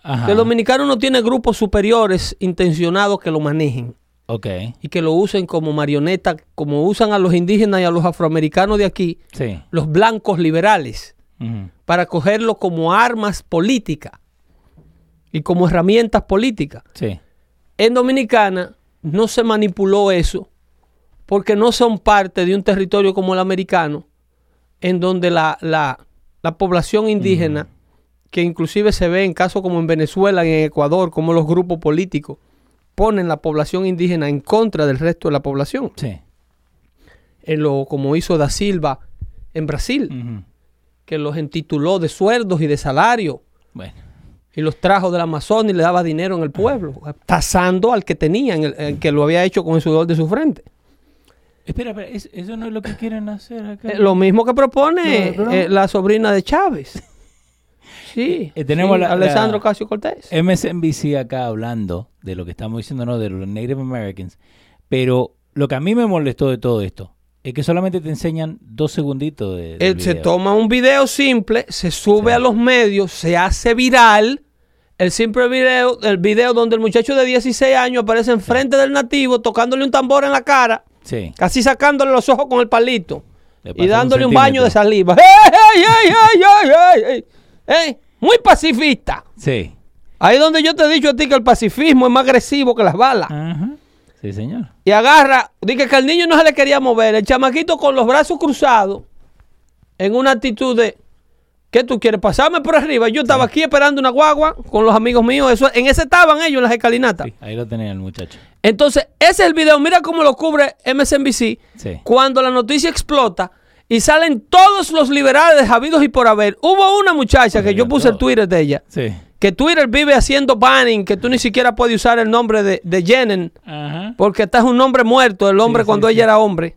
Ajá. que el dominicano no tiene grupos superiores intencionados que lo manejen Ok. y que lo usen como marioneta, como usan a los indígenas y a los afroamericanos de aquí, Sí. los blancos liberales, para cogerlo como armas políticas y como herramientas políticas. Sí. En Dominicana no se manipuló eso porque no son parte de un territorio como el americano, en donde la, la- la población indígena, que inclusive se ve en casos como en Venezuela y en Ecuador, como los grupos políticos ponen la población indígena en contra del resto de la población, Sí. en lo, como hizo Da Silva en Brasil, que los entituló de sueldos y de salario Bueno. y los trajo del Amazonas y le daba dinero en el pueblo, tasando al que tenía, en el- el que lo había hecho con el sudor de su frente. Espera, espera, es- eso no es lo que quieren hacer acá. Eh, Lo mismo que propone No, eh, la sobrina de Chávez. Sí, Eh, tenemos sí, la- Alessandro Casio Cortés. MSNBC acá hablando de lo que estamos diciendo, ¿no? De los Native Americans. Pero lo que a mí me molestó de todo esto es que solamente te enseñan dos segunditos de. Él se toma un video simple, se sube Sí. a los medios, se hace viral. El simple video, el video donde el muchacho de 16 años aparece enfrente del nativo tocándole un tambor en la cara, Sí. casi sacándole los ojos con el palito y un dándole un, baño de saliva. ¡Ey, ey, ey, ey, ey, ey! ¡Ey! Muy pacifista. Sí. Ahí donde yo te he dicho a ti que el pacifismo es más agresivo que las balas. Ajá. Sí, señor. Y agarra, dice que el niño no se le quería mover, el chamaquito con los brazos cruzados, en una actitud de, ¿qué tú quieres? Pasarme por arriba. Yo estaba aquí esperando una guagua con los amigos míos, eso, en ese estaban ellos en las escalinatas. Sí, ahí lo tenía el muchacho. Entonces, ese es el video, mira cómo lo cubre MSNBC, Sí. cuando la noticia explota y salen todos los liberales habidos y por haber. Hubo una muchacha que yo puse el. Twitter de ella, Sí. que Twitter vive haciendo banning, que tú ni siquiera puedes usar el nombre de, de Jennen. Ajá. Porque este es un nombre muerto, el hombre cuando ella era hombre.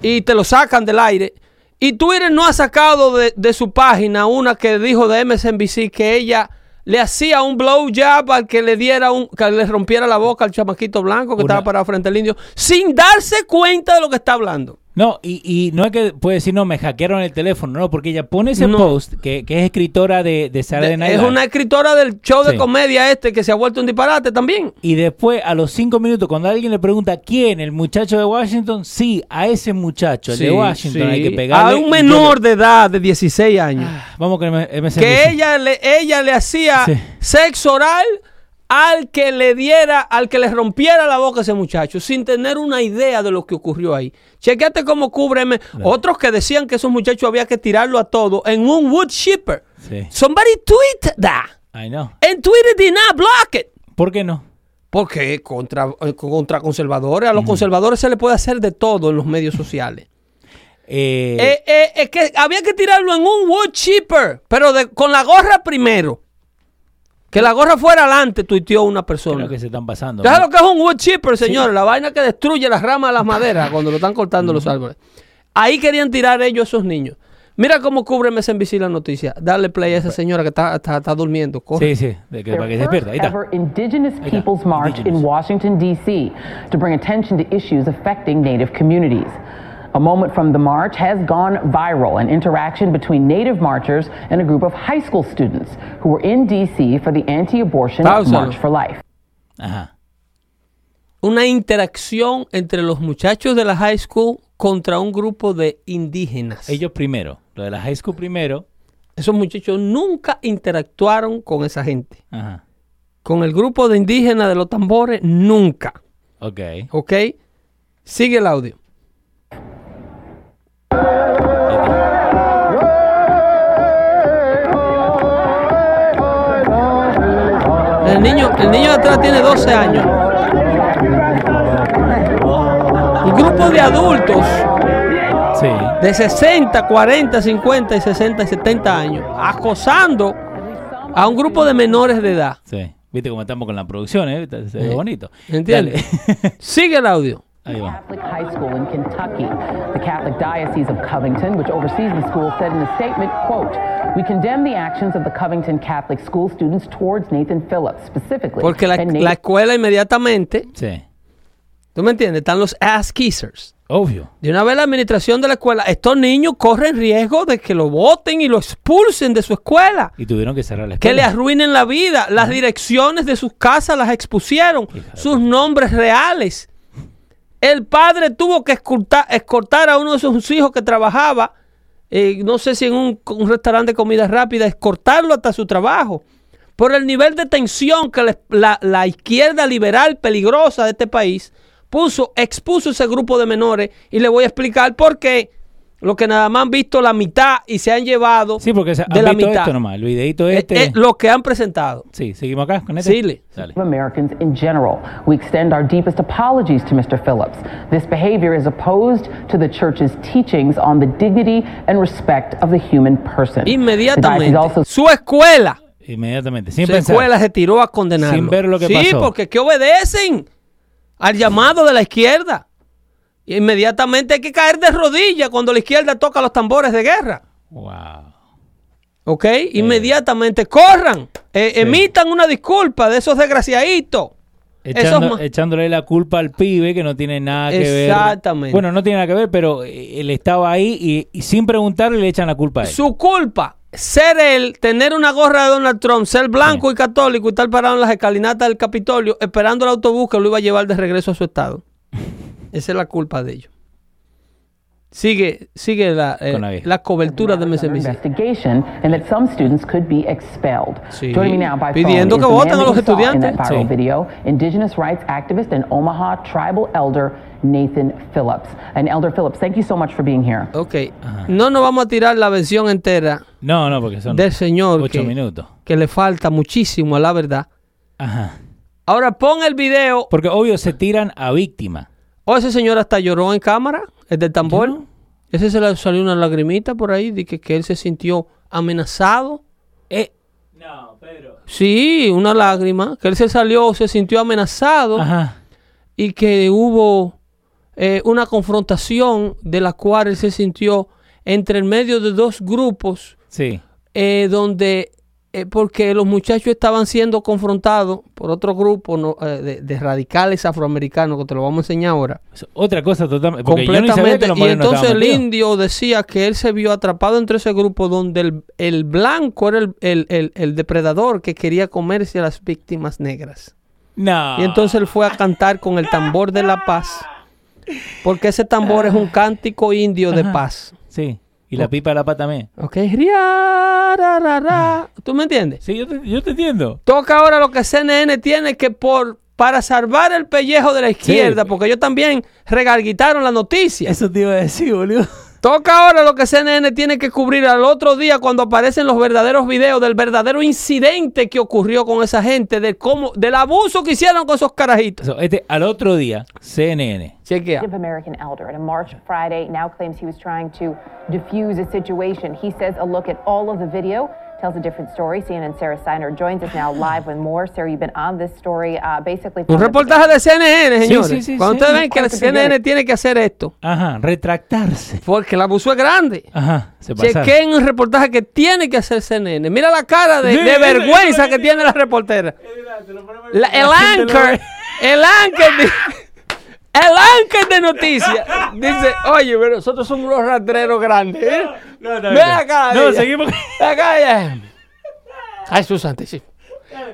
Y te lo sacan del aire. Y Twitter no ha sacado de, de su página una que dijo de MSNBC que ella le hacía un blowjob al que le diera un, que le rompiera la boca al chamaquito blanco que Una- estaba parado frente al indio, sin darse cuenta de lo que está hablando. No, y, y no es que puede decir, no, me hackearon el teléfono, no, porque ella pone ese No. post, que, que es escritora de, de Saturday De- Night es Live. una escritora del show de comedia este que se ha vuelto un disparate también. Y después, a los cinco minutos, cuando alguien le pregunta quién, el muchacho de Washington, sí, a ese muchacho, el de Washington, sí. hay que pegarle. A un menor de edad de 16 años. Vamos con MSNBC. que ella le, ella le hacía sexo oral al que le diera, al que le rompiera la boca a ese muchacho, sin tener una idea de lo que ocurrió ahí. Chequete cómo cubre M- otros que decían que esos muchachos había que tirarlo a todo en un wood chipper. Sí. Somebody tweet that. I know. And Twitter did not block it. ¿Por qué no? Porque contra, eh, contra conservadores, a los conservadores se le puede hacer de todo en los medios sociales. Eh, Eh, eh, es que había que tirarlo en un wood chipper, pero de- con la gorra primero. Que la gorra fuera adelante, tuiteó una persona. creo que se están pasando. ¿Sabes lo que es un wood chipper, señor? La vaina que destruye las ramas de las maderas cuando lo están cortando los árboles. Ahí querían tirar ellos a esos niños. Mira cómo cubre MSNBC la noticia. Dale play a esa señora que está, está, está durmiendo. Corre. Sí, sí, de que, para que se despierta. Ahí está. Indigenous Peoples March Indigenous. in Washington, D.C., to bring attention to issues affecting Native communities. A moment from the march has gone viral an interaction between Native marchers and a group of high school students who were in D.C. for the anti abortion Páusalo. March for Life. Ajá. Una interacción entre los muchachos de la high school contra un grupo de indígenas. Ellos primero. Lo de la high school primero. Esos muchachos nunca interactuaron con esa gente. Ajá. Con el grupo de indígenas de los tambores, nunca. Ok. ¿Ok? Sigue el audio. El niño, el niño de atrás tiene 12 años. Un grupo de adultos Sí. de 60, 40, 50 y 60 y 70 años acosando a un grupo de menores de edad. Sí. Viste cómo estamos con la producción, ¿eh? Se ve bonito. ¿Entiendes? Sigue el audio. Ahí va. Catholic High School in Kentucky. The Catholic Diocese of Covington, which oversees the school, said in a statement, quote, We condemn the actions of the Covington Catholic school students towards Nathan Phillips, specifically. Porque la, la escuela inmediatamente, Sí. ¿tú me entiendes? Están los ass kissers. Obvio. De una vez la administración de la escuela, estos niños corren riesgo de que lo voten y lo expulsen de su escuela. Y tuvieron que cerrar la Que le escuela. arruinen la vida. Las direcciones de sus casas las expusieron. Sus nombres reales. El padre tuvo que escortar a uno de sus hijos que trabajaba, eh, no sé si en un, restaurante de comida rápida, escortarlo hasta su trabajo. Por el nivel de tensión que la, la izquierda liberal peligrosa de este país puso, expuso ese grupo de menores. Y le voy a explicar por qué. Lo que nada más han visto la mitad y se han llevado Sí, porque se, de han la visto mitad. esto nomás. El videito Eh, este. eh, lo que han presentado. Sí, seguimos acá con este. Síle. Dale. Americans in general. We extend our deepest apologies to Mr. Phillips. This behavior is opposed to the church's teachings on the dignity and respect of the human person. Inmediatamente. also Su escuela. Inmediatamente. Sin Su pensar. escuela se tiró a condenarlo. Sin ver lo que sí, pasó. porque que obedecen al llamado de la izquierda. Inmediatamente hay que caer de rodillas cuando la izquierda toca los tambores de guerra. Wow. ¿Ok? Inmediatamente corran, eh, emitan una disculpa de esos desgraciaditos. Echando- Esos ma- echándole la culpa al pibe que no tiene nada que ver. Exactamente. Bueno, no tiene nada que ver, pero eh, él estaba ahí y, y sin preguntarle le echan la culpa a él. Su culpa, ser él, tener una gorra de Donald Trump, ser blanco y católico y estar parado en las escalinatas del Capitolio esperando el autobús que lo iba a llevar de regreso a su estado. Esa es la culpa de ellos. Sigue, sigue la, eh, la la cobertura de MSNBC. investigation and that some students could be expelled. Sí. Joining me now by Pidiendo phone que voten a los estudiantes. Sí. video, Indigenous rights activist and Omaha tribal elder Nathan Phillips. And Elder Phillips, thank you so much for being here. Ok, no nos vamos a tirar la versión entera No, no, porque son del señor ocho que, minutos. que le falta muchísimo a la verdad. Ajá. Ahora pon el video. Porque obvio se tiran a víctima. O ese señor hasta lloró en cámara, el del tambor. Ese se le salió una lagrimita por ahí, de que, que él se sintió amenazado. Eh, no, Pedro. Sí, una lágrima, que él se salió, se sintió amenazado Ajá. y que hubo eh, una confrontación de la cual él se sintió entre el medio de dos grupos Sí. eh, donde, eh, porque los muchachos estaban siendo confrontados por otro grupo no, eh, de, de radicales afroamericanos, que te lo vamos a enseñar ahora. Otra cosa totalmente. Yo completamente. Y entonces el indio decía que él se vio atrapado entre ese grupo donde el, el blanco era el, el- el- el depredador que quería comerse a las víctimas negras. No. Y entonces él fue a cantar con el tambor de la paz. Porque ese tambor es un cántico indio de Ajá. paz. Sí. Y la pipa de la pata también. ¿Ok? Ria, ra, ra, ra. ¿Tú me entiendes? Sí, yo te, yo te entiendo. Toca ahora lo que CNN tiene que por para salvar el pellejo de la izquierda, porque ellos también regalguitaron la noticia. Eso te iba a decir, boludo. Toca ahora lo que CNN tiene que cubrir al otro día cuando aparecen los verdaderos videos del verdadero incidente que ocurrió con esa gente, de cómo, del abuso que hicieron con esos carajitos. So, este, al otro día, CNN. Chequea. American elder at a march Friday now claims he was trying to diffuse a situation. He says a look at all of the video tells a different story. CNN's Sarah Steiner joins us now live with more. Sarah, you've been on this story uh, basically. Un reportaje de CNN, señores. sí, sí, Cuando sí. ustedes ven que la que CNN tiene que hacer esto, Ajá, retractarse. porque el abuso es grande. Ajá, se pasaron. Chequen un reportaje que tiene que hacer CNN. Mira la cara de, Sí, de eso- vergüenza que tiene la reportera. La- el La anchor, el anchor, el anchor de noticias dice, oye, pero nosotros somos unos rastreros grandes. ¿eh? No, no, Ven acá. No, seguimos, Ven acá. Ay, Jesús santísimo.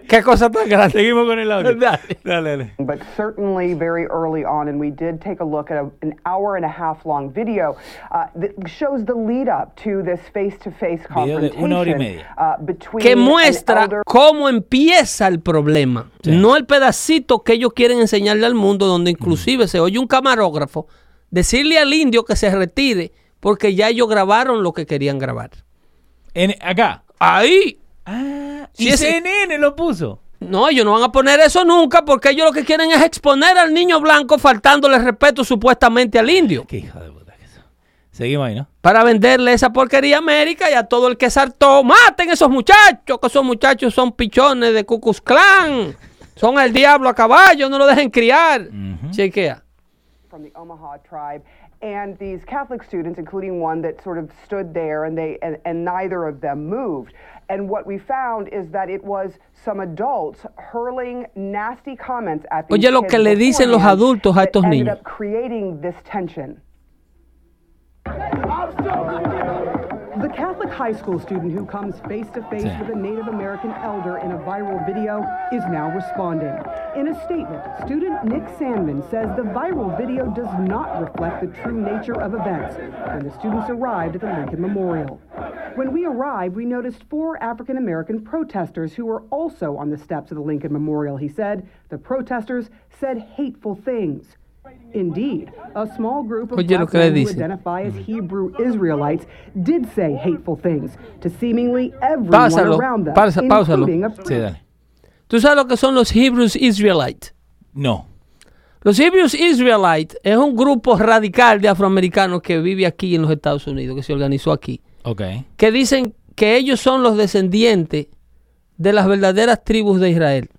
Qué cosa tan grande. seguimos con el audio. Dale. Dale, dale. but certainly very early on, and we did take a look at a, an hour and a half long video uh, that shows the lead up to this face to face de una hora y confrontation media. uh, between que an muestra elder cómo empieza el problema. Sí. No el pedacito que ellos quieren enseñarle al mundo, donde inclusive se oye un camarógrafo decirle al indio que se retire porque ya ellos grabaron lo que querían grabar. En, acá. Ahí. Ah, Y ese- CNN lo puso. No, ellos no van a poner eso nunca porque ellos lo que quieren es exponer al niño blanco faltándole respeto supuestamente al indio. Qué hijo de puta que son. Seguimos ahí, ¿no? Para venderle esa porquería a América y a todo el que saltó. Maten esos muchachos, que esos muchachos son pichones de Ku Klux Klan. Son el diablo a caballo, no lo dejen criar. Chequea. from the Omaha tribe. And these Catholic students, including one that sort of stood there, and they and, and neither of them moved. And what we found is that it was some adults hurling nasty comments at these Oye, lo kids que le dicen los adultos a that estos ended niños. up creating this tension. Catholic high school student who comes face to face with a Native American elder in a viral video is now responding. In a statement, student Nick Sandman says the viral video does not reflect the true nature of events when the students arrived at the Lincoln Memorial. When we arrived, we noticed four African American protesters who were also on the steps of the Lincoln Memorial, he said. The protesters said hateful things. Indeed, a small group of Oye, lo black que le men who identify as Hebrew Israelites did say hateful things to seemingly everyone Pásalo, around them, pausa- Sí, dale. ¿Tú sabes lo que son los Hebrews Israelites? No. Los Hebrews Israelites es un grupo radical de afroamericanos que vive aquí en los Estados Unidos, que se organizó aquí. Ok. que dicen que ellos son los descendientes de las verdaderas tribus de Israel.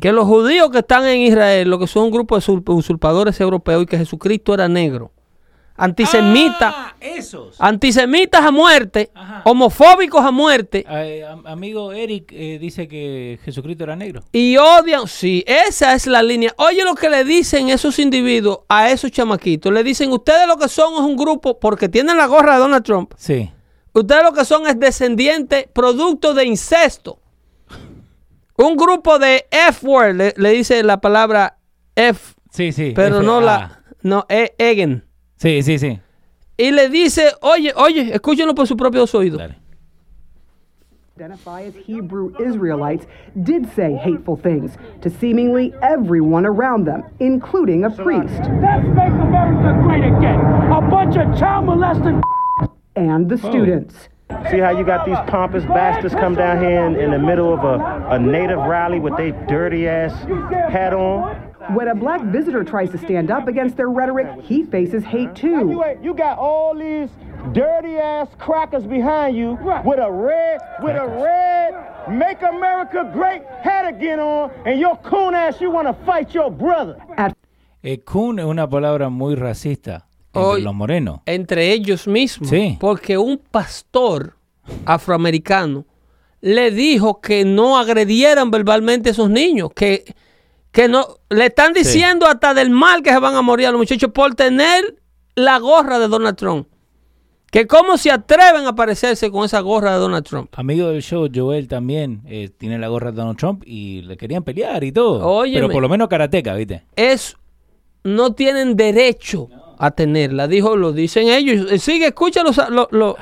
Que los judíos que están en Israel, lo que son un grupo de usurp- usurpadores europeos y que Jesucristo era negro. Antisemitas, Ah, esos. antisemitas a muerte, Ajá. homofóbicos a muerte Eh, am- amigo Eric eh, dice que Jesucristo era negro. y odian. Sí, esa es la línea. Oye lo que le dicen esos individuos a esos chamaquitos. Le dicen, ustedes lo que son es un grupo, porque tienen la gorra de Donald Trump, Sí. ustedes lo que son es descendientes, producto de incesto. Un grupo de F-word, le, le dice la palabra F, Sí, sí. pero F- no la, no, e- Egen. Sí, sí, sí. Y le dice, oye, oye, escúchenlo por sus propios oídos. Dale. identify as Hebrew Israelites did say hateful things to seemingly everyone around them, including a priest Let's make America great again. A bunch of child molesting and the students. See how you got these pompous bastards come down here in, in the middle of a, a native rally with their dirty ass hat on? When a black visitor tries to stand up against their rhetoric, he faces hate too. You, got all these dirty ass crackers behind you with a red with a red make America great hat again on, and your coon ass you want to fight your brother. At Eh, Kun es una palabra muy racista entre Hoy- los morenos. Entre ellos mismos. Sí. Porque un pastor afroamericano le dijo que no agredieran verbalmente a esos niños, que, que no, le están diciendo hasta del mal que se van a morir a los muchachos por tener la gorra de Donald Trump. Que cómo se atreven a parecerse con esa gorra de Donald Trump. Amigo del show, Joel también eh, tiene la gorra de Donald Trump y le querían pelear y todo. Óyeme. Pero por lo menos karateca, ¿viste? Es, no tienen derecho a tenerla, dijo, lo dicen ellos. Sigue, escucha los- lo- lo-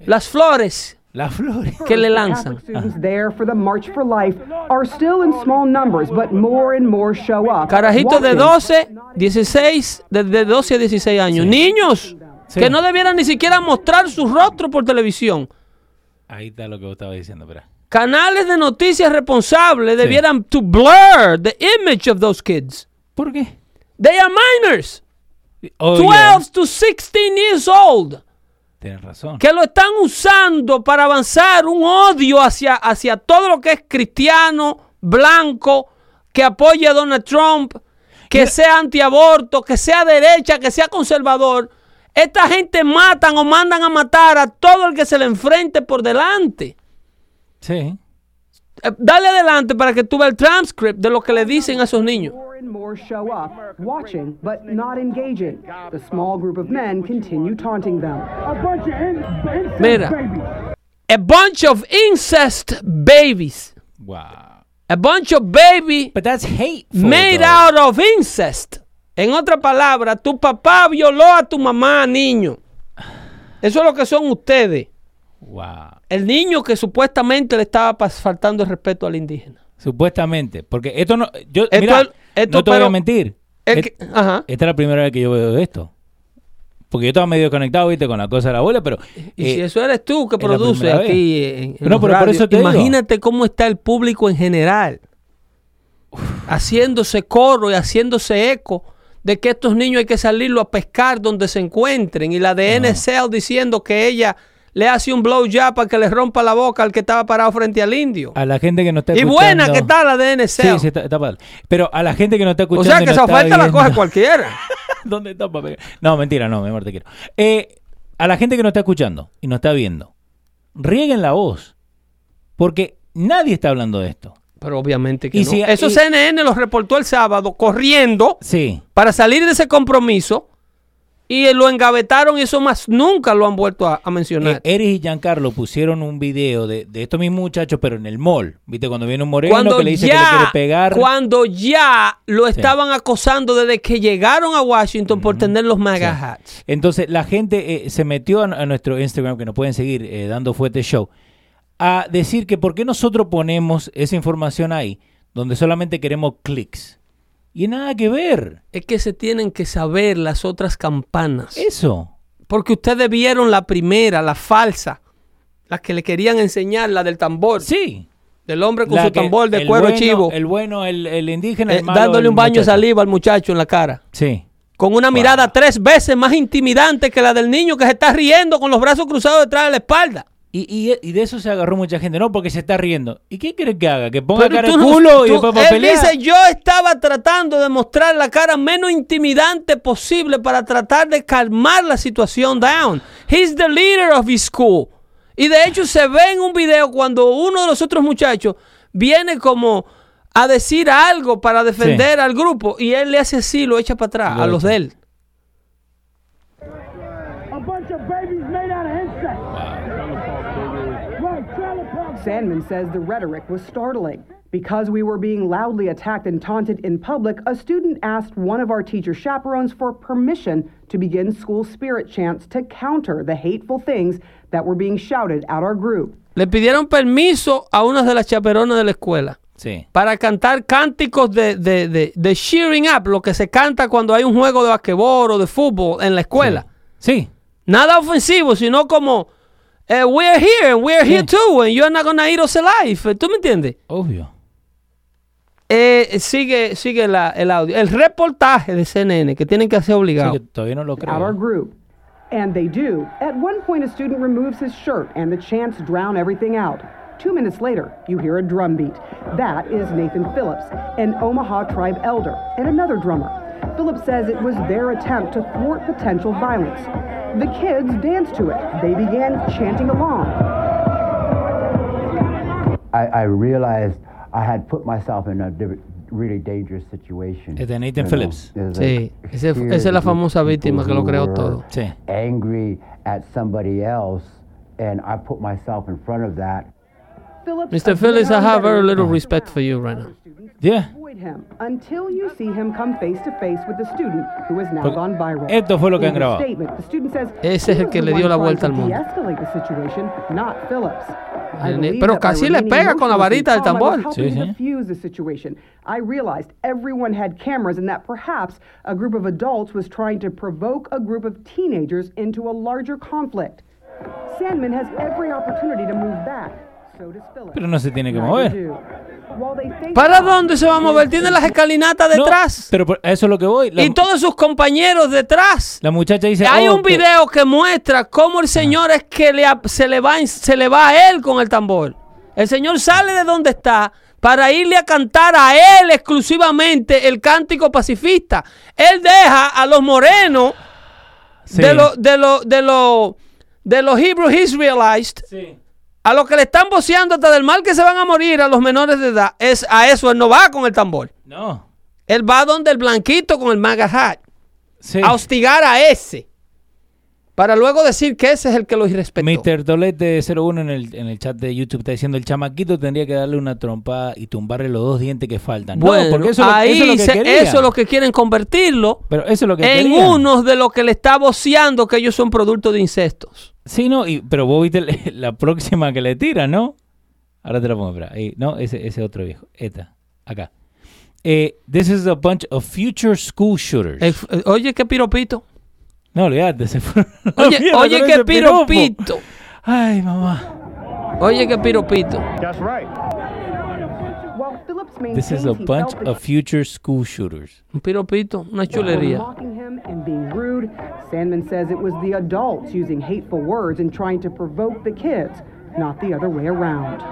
las flores Las flores. que le lanzan. Catholic students there for the March for Life are still in small numbers, but more and more show up. Carajitos de watching 12, 16, desde 12 a 16 años. Niños Sí. que no debieran ni siquiera mostrar su rostro por televisión. Ahí está lo que vos estabas diciendo, espera. Canales de noticias responsables debieran to blur the image of those kids. ¿Por qué? They are minors, Oh, 12 yeah. to 16 years old, Tienes razón. que lo están usando para avanzar un odio hacia, hacia todo lo que es cristiano, blanco, que apoya a Donald Trump, que sea antiaborto, que sea derecha, que sea conservador. Esta gente matan o mandan a matar a todo el que se le enfrente por delante. Sí. Eh, dale adelante para que tú veas el transcript de lo que le dicen a esos niños. More show up, watching but not engaging. The small group of men continue taunting them. a bunch of in, incest Mira. babies. A bunch of incest babies. Wow. A bunch of baby But that's hateful. made though. out of incest. En otra palabra, tu papá violó a tu mamá, niño. Eso es lo que son ustedes. Wow. El niño que supuestamente le estaba faltando el respeto al indígena. Supuestamente. Porque esto no. Yo, Esto mira, es- esto, no te voy a mentir. Et- que- ajá. Esta es la primera vez que yo veo esto. Porque yo estaba medio conectado, viste, con la cosa de la abuela, pero. Y eh, si eso eres tú que es produces aquí en, en No, pero por eso te digo. imagínate cómo está el público en general. Haciéndose coro y haciéndose eco de que estos niños hay que salirlo a pescar donde se encuentren. Y la de NSL diciendo que ella le hace un blow job para que le rompa la boca al que estaba parado frente al indio. a la gente que no está Y escuchando. buena que está la NSL. Sí, sí, está, está padre. Pero a la gente que no está o escuchando. sea y que no esa oferta la viendo- coge cualquiera. ¿Dónde está papá? No, mentira, no, mi amor, te quiero. Eh, a la gente que no está escuchando y no está viendo, rieguen la voz. Porque nadie está hablando de esto. Pero obviamente que Y no. si- Eso y- CNN los reportó el sábado corriendo Sí. para salir de ese compromiso y lo engavetaron y eso más nunca lo han vuelto a, a mencionar. Eh, Eris y Giancarlo pusieron un video de, de estos mismos muchachos, pero en el mall. ¿Viste? Cuando viene un moreno cuando que le dice ya, que le quiere pegar. cuando ya lo estaban acosando desde que llegaron a Washington por tener los MAGA Sí. hats. Entonces la gente eh, se metió a, a nuestro Instagram, que nos pueden seguir eh, dando fuerte show, a decir que por qué nosotros ponemos esa información ahí, donde solamente queremos clics. Y nada que ver. Es que se tienen que saber las otras campanas. Eso. Porque ustedes vieron la primera, la falsa, la que le querían enseñar, la del tambor, Sí. del hombre con La su que- tambor de cuero bueno- chivo, El bueno, el, el indígena, el eh, malo, dándole un baño de saliva al muchacho en la cara. Sí. Con una mirada tres veces más intimidante que la del niño que se está riendo con los brazos cruzados detrás de la espalda. Y, y- y de eso se agarró mucha gente, no porque se está riendo. ¿Y qué quiere que haga? Que ponga Pero cara de no- culo y después para él pelear. dice, yo estaba tratando de mostrar la cara menos intimidante posible para tratar de calmar la situación down. He's the leader of his school. Y de hecho se ve en un video cuando uno de los otros muchachos viene como a decir algo para defender al grupo y él le hace así, lo echa para atrás, Lo a los echa. de él. A bunch of babies made out of insects. Right, trailer park. Sandman says the rhetoric was startling. Because we were being loudly attacked and taunted in public, a student asked one of our teacher chaperones for permission to begin school spirit chants to counter the hateful things that were being shouted at our group. Le pidieron permiso a una de las chaperonas de la escuela. Sí. para cantar cánticos de, de, de, de cheering up, lo que se canta cuando hay un juego de basquetbol o de fútbol en la escuela. Sí. Nada ofensivo, sino como eh, we're here and we're here Sí. too and you're not gonna eat us alive. ¿Tú me entiendes? Obvio. Eh, sigue sigue la- el audio. El reportaje de CNN que tienen que hacer Sí, obligado. que todavía no lo At our group. And they do. At one point, a student removes his shirt, and the chants drown everything out. Two minutes later, you hear a drum beat. That is Nathan Phillips, an Omaha tribe elder, and another drummer. Phillips says it was their attempt to thwart potential violence. The kids danced to it. They began chanting along. I, I realized I had put myself in a div- really dangerous situation. Es de Nathan you know. Phillips. Sí, a ese- esa es la famosa víctima que lo creó todo. Sí. Angry at somebody else, and I put myself in front of that. Mr. Phillips, I have very little respect for you right now. Yeah. Avoid him until you see him come face to face with the student who has now gone viral. esto fue lo que In han the grabado. statement, the student says Ese es el que le dio one la trying vuelta al mundo. the situation, not Phillips. I believe pero that by casi le remaining pega con la varita del calm, I was tambor. Sí, sí. defuse the situation. I realized everyone had cameras and that perhaps a group of adults was trying to provoke a group of teenagers into a larger conflict. Sandman has every opportunity to move back. Pero no se tiene que mover. ¿Para dónde se va a mover? Tiene las escalinatas No, detrás. pero por- a eso es lo que voy. La, y todos sus compañeros detrás. la muchacha dice. Hay oh, un video que muestra cómo el señor es que le, se, le va, en- se le va a él con el tambor. El señor sale de donde está para irle a cantar a él exclusivamente el cántico pacifista. Él deja a los morenos Sí. de los de los de los de los Hebrew Israelites Sí. A los que le están voceando hasta del mal que se van a morir a los menores de edad. Es a eso él no va con el tambor. No. Él va donde el blanquito con el maga hat Sí. a hostigar a ese. Para luego decir que ese es el que los irrespetó. Mr. Tolete 01 en el, en el chat de YouTube está diciendo el chamaquito tendría que darle una trompada y tumbarle los dos dientes que faltan. Bueno, no, porque eso, es lo- ahí eso es lo que se- eso es lo que quieren convertirlo Pero eso es lo que en querían. unos de los que le está voceando que ellos son producto de incestos. Sí, no, y, pero vos viste la, la próxima que le tira, ¿no? Ahora te la pongo, espera. Ahí, no, ese, ese otro viejo. Esta, acá. Eh, this is a bunch of future school shooters. Eh, eh, oye, qué piropito. no, olvídate, se Oye, oye, qué ese piropo. piropito. Ay, mamá. Oye, qué piropito. That's right. While Phillips This is a bunch felt of future school shooters. Un piropito, una were chulería. mocking him and being rude. Sandman says it was the adults using hateful words and trying to provoke the kids, not the other way around.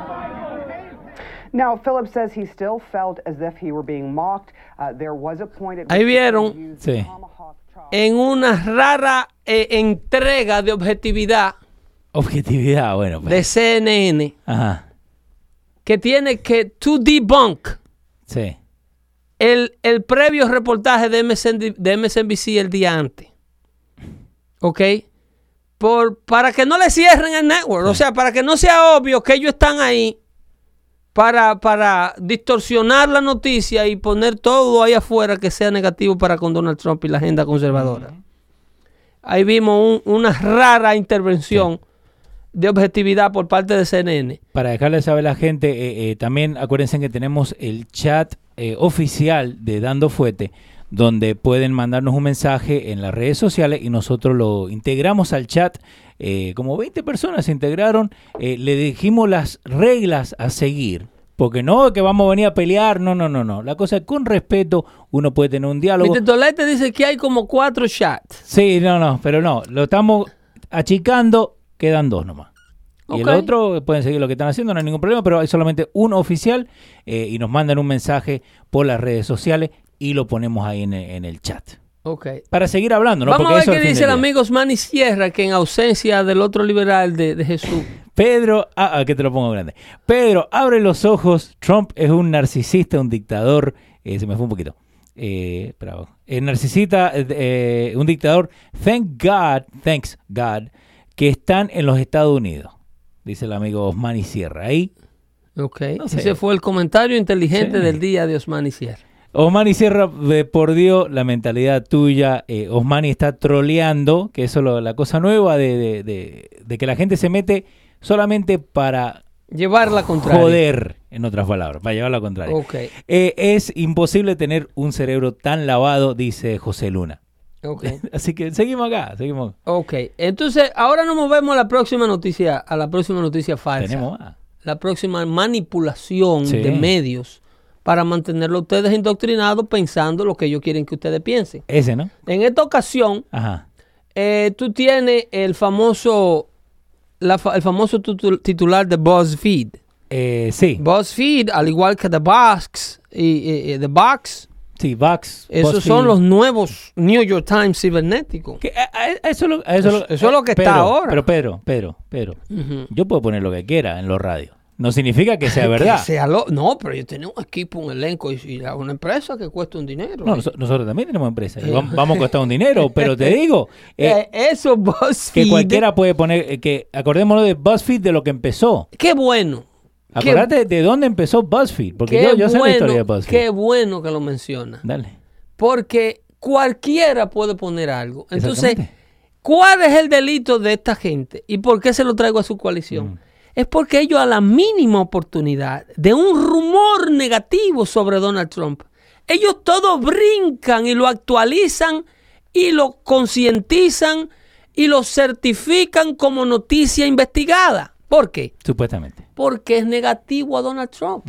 Now, Phillips says he still felt as if he were being mocked. Uh, there was a point at Ahí vieron. Sí. En una rara eh, entrega de objetividad Objetividad, bueno. de CNN Ajá, que tiene que to debunk sí. el, el previo reportaje de, MSN de MSNBC el día antes. ¿Ok? Por, para que no le cierren el network. O sea, para que no sea obvio que ellos están ahí para, para distorsionar la noticia y poner todo ahí afuera que sea negativo para con Donald Trump y la agenda conservadora. Ahí vimos un- una rara intervención de objetividad por parte de CNN. Para dejarle saber a la gente, eh, eh, también acuérdense que tenemos el chat eh, oficial de Dando Fuete, donde pueden mandarnos un mensaje en las redes sociales y nosotros lo integramos al chat. Como 20 personas se integraron, le dijimos las reglas a seguir. Porque no que vamos a venir a pelear, no, no, no, no. La cosa es con respeto, uno puede tener un diálogo. Tolete dice que hay como cuatro chats. Sí, no, no, pero no, lo estamos achicando, quedan dos nomás. Y el otro pueden seguir lo que están haciendo, no hay ningún problema, pero hay solamente un oficial eh, y nos mandan un mensaje por las redes sociales y lo ponemos ahí en el, en el chat. Ok. Para seguir hablando, ¿no? Vamos Porque a ver eso qué dice el amigo Osmani Sierra, que en ausencia del otro liberal de, de Jesús. Pedro, ah, ah, que te lo pongo grande. Pedro, abre los ojos. Trump es un narcisista, un dictador. Eh, se me fue un poquito. Eh, bravo. Eh, narcisista, eh, un dictador. Thank God, thanks God, que están en los Estados Unidos. Dice el amigo Osmani Sierra. Ahí, Ok. No sé. Ese fue el comentario inteligente Sí. del día de Osmani Sierra. Osmani Sierra, de por Dios, la mentalidad tuya. Eh, Osmani está troleando, que eso es la cosa nueva de, de- de- de que la gente se mete solamente para Llevar la contraria. joder, en otras palabras, para llevar la contraria. Ok. Eh, es imposible tener un cerebro tan lavado, dice José Luna. Ok. Así que seguimos acá, seguimos. Ok. Entonces, ahora nos movemos a la próxima noticia, a la próxima noticia falsa. Tenemos más. La próxima manipulación Sí. de medios para mantenerlo a ustedes indoctrinados pensando lo que ellos quieren que ustedes piensen. Ese, ¿no? En esta ocasión, Ajá. eh, tú tienes el famoso, la el famoso titular de BuzzFeed. Eh, sí, BuzzFeed, al igual que The Box y, y- y The Box, Vox. esos son los nuevos New York Times cibernéticos. Que, a- a- eso, es lo- a eso, Eso- lo- eso es lo que está Pedro, ahora. Pero Pedro, Pedro, Ujú. yo puedo poner lo que quiera en los radios. No significa que sea verdad. Que sea lo- no, pero yo tenía un equipo, un elenco y, una empresa que cuesta un dinero. No, noso- nosotros también tenemos empresa. y vam- Vamos a costar un dinero, pero te digo eh, Eh, eso, BuzzFeed. que cualquiera puede poner, eh, que acordémonos de BuzzFeed de lo que empezó. Qué bueno. Acordate de dónde empezó BuzzFeed, porque yo, yo sé la historia de BuzzFeed. Qué bueno que lo menciona. Dale. Porque cualquiera puede poner algo. Entonces. ¿cuál es el delito de esta gente? ¿Y por qué se lo traigo a su coalición? Mm. Es porque ellos a la mínima oportunidad de un rumor negativo sobre Donald Trump, ellos todos brincan y lo actualizan y lo concientizan y lo certifican como noticia investigada. ¿Por qué? Supuestamente. Porque es negativo a Donald Trump.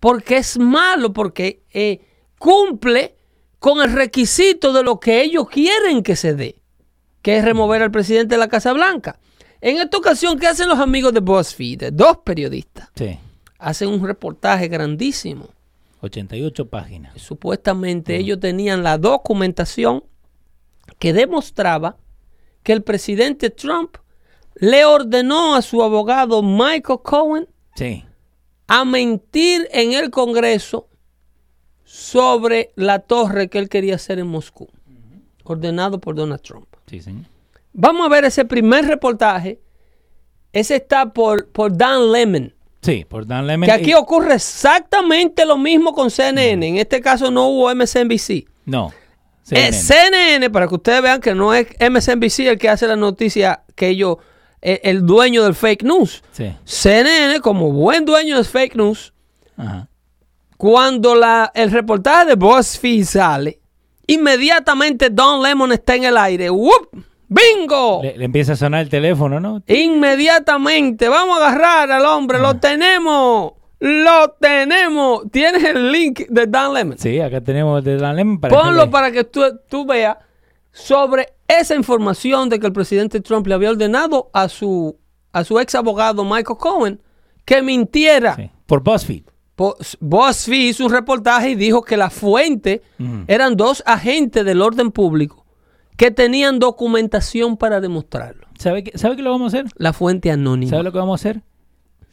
Porque es malo, porque eh, cumple con el requisito de lo que ellos quieren que se dé, que es remover al presidente de la Casa Blanca. En esta ocasión, ¿qué hacen los amigos de BuzzFeed? Dos periodistas. Sí. Hacen un reportaje grandísimo. 88 páginas. Supuestamente ellos tenían la documentación que demostraba que el presidente Trump le ordenó a su abogado Michael Cohen Sí. a mentir en el Congreso sobre la torre que él quería hacer en Moscú, ordenado por Donald Trump. Sí, señor. Vamos a ver ese primer reportaje. Ese está por, por Dan Lemon. Sí, por Dan Lemon. Que aquí y- ocurre exactamente lo mismo con CNN. En este caso no hubo MSNBC. No. Eh, CNN, para que ustedes vean que no es MSNBC el que hace la noticia que ellos, eh, el dueño del fake news. Sí. CNN, como buen dueño de fake news, Ajá. cuando la, el reportaje de BuzzFeed sale, inmediatamente Don Lemon está en el aire. ¡Wup! ¡Bingo! Le, le empieza a sonar el teléfono, ¿no? Inmediatamente, vamos a agarrar al hombre, lo tenemos, lo tenemos. Tienes el link de Dan Lemon. Sí, acá tenemos el de Dan Lemon para Ponlo para que tú, tú veas sobre esa información de que el presidente Trump le había ordenado a su, a su ex abogado Michael Cohen que mintiera. Sí, Por BuzzFeed. BuzzFeed hizo un reportaje y dijo que la fuente eran dos agentes del orden público que tenían documentación para demostrarlo. ¿Sabe qué, ¿Sabe qué lo vamos a hacer? La fuente anónima. ¿Sabe lo que vamos a hacer?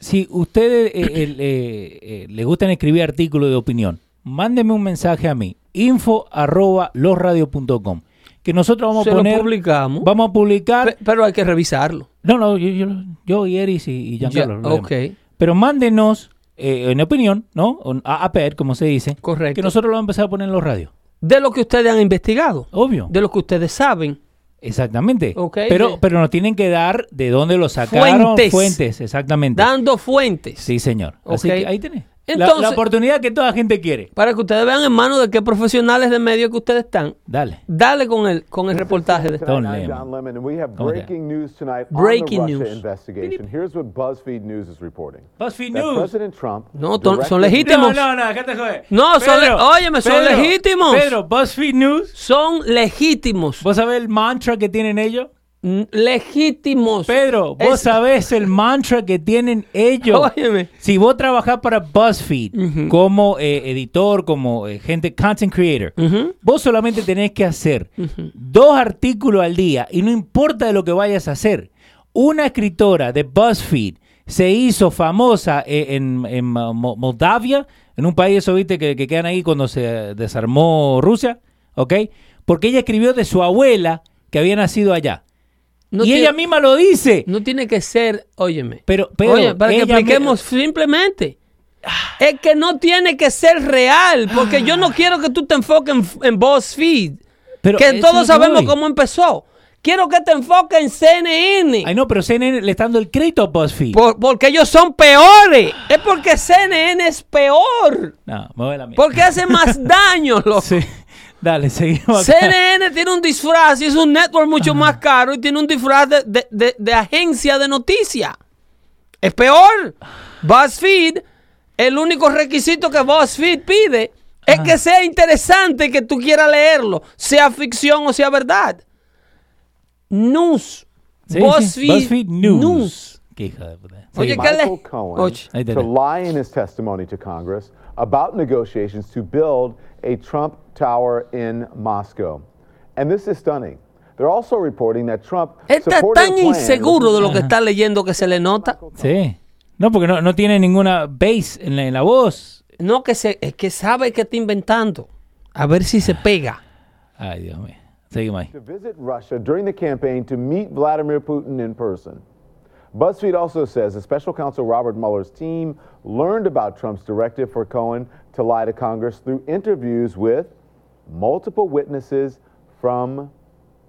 Si ustedes eh, el, eh, eh, les gustan escribir artículos de opinión, mándenme un mensaje a mí, info arroba losradio.com, que nosotros vamos a lo poner, publicamos. vamos a publicar, Pe- pero hay que revisarlo. no, no, yo, yo, yo y Eris y, y Giancarlo. Ya, lo ok. Pero mándenos, eh, en opinión, ¿no? Un APR, como se dice, Correcto. que nosotros lo vamos a empezar a poner en los radios. De lo que ustedes han investigado. Obvio. De lo que ustedes saben. Exactamente. Ok, pero, pero nos tienen que dar de dónde lo sacaron. Fuentes. exactamente. Dando fuentes. Sí, señor. Así Ok. que ahí tenés. La- la, Entonces- oportunidad que toda gente quiere. Para que ustedes vean en manos de qué profesionales de medio que ustedes están. Dale. Dale con el, con el reportaje. De, Don Lemon. John Lemon, and we have ¿Cómo te breaking news tonight Breaking on the news. Investigation. Here's what BuzzFeed News is reporting. BuzzFead That News. President Trump No, ton- son legítimos. No, no, déjate joder. No, son le- óyeme, son legítimos. Pedro, BuzzFeed News. Son legítimos. ¿Vos sabés el mantra que tienen ellos? Legítimos. Pedro, vos Es- sabés el mantra que tienen ellos. Óyeme. Si vos trabajás para BuzzFeed como eh, editor, como eh, gente, content creator, vos solamente tenés que hacer dos artículos al día y no importa de lo que vayas a hacer. Una escritora de BuzzFeed se hizo famosa eh, en, en Mo- Mo- Moldavia, en un país, eso viste, que, que quedan ahí cuando se desarmó Rusia, ¿ok? Porque ella escribió de su abuela que había nacido allá. No y tiene- ella misma lo dice. No tiene que ser, óyeme. Pero, pero para que me- expliquemos simplemente. Es que no tiene que ser real, porque yo no quiero que tú te enfoques en, en BuzzFeed. Pero que todos sabemos voy. cómo empezó. Quiero que te enfoques en CNN. Ay, no, pero CNN le está dando el crédito a BuzzFeed. por- porque ellos son peores. Es porque CNN es peor. No, me voy a la mierda. Porque hace más daño, loco. Sí. Dale, seguimos. acá. CNN tiene un disfraz y es un network mucho más caro y tiene un disfraz de, de- de- de agencia de noticias. Es peor. BuzzFeed, el único requisito que BuzzFeed pide es que sea interesante que tú quieras leerlo, sea ficción o sea verdad. News. Sí, sí, BuzzFeed, BuzzFeed News. News. Qué hija de puta. Oye, Sí. ¿qué le- Michael Cohen Oye. To lie in his testimony to Congress about negotiations to build a Trump tower in Moscow. And this is stunning. They're also reporting that Trump Está tan inseguro de lo que está leyendo que se le nota. Sí. No, porque no, no tiene ninguna base en la, en la voz. No, que se, es que sabe que está inventando. A ver si se pega. Ay, Dios mío. Seguimos ahí. to visit Russia during the campaign to meet Vladimir Putin in person. BuzzFeed also says the special counsel Robert Mueller's team learned about Trump's directive for Cohen to lie to Congress through interviews with multiple witnesses from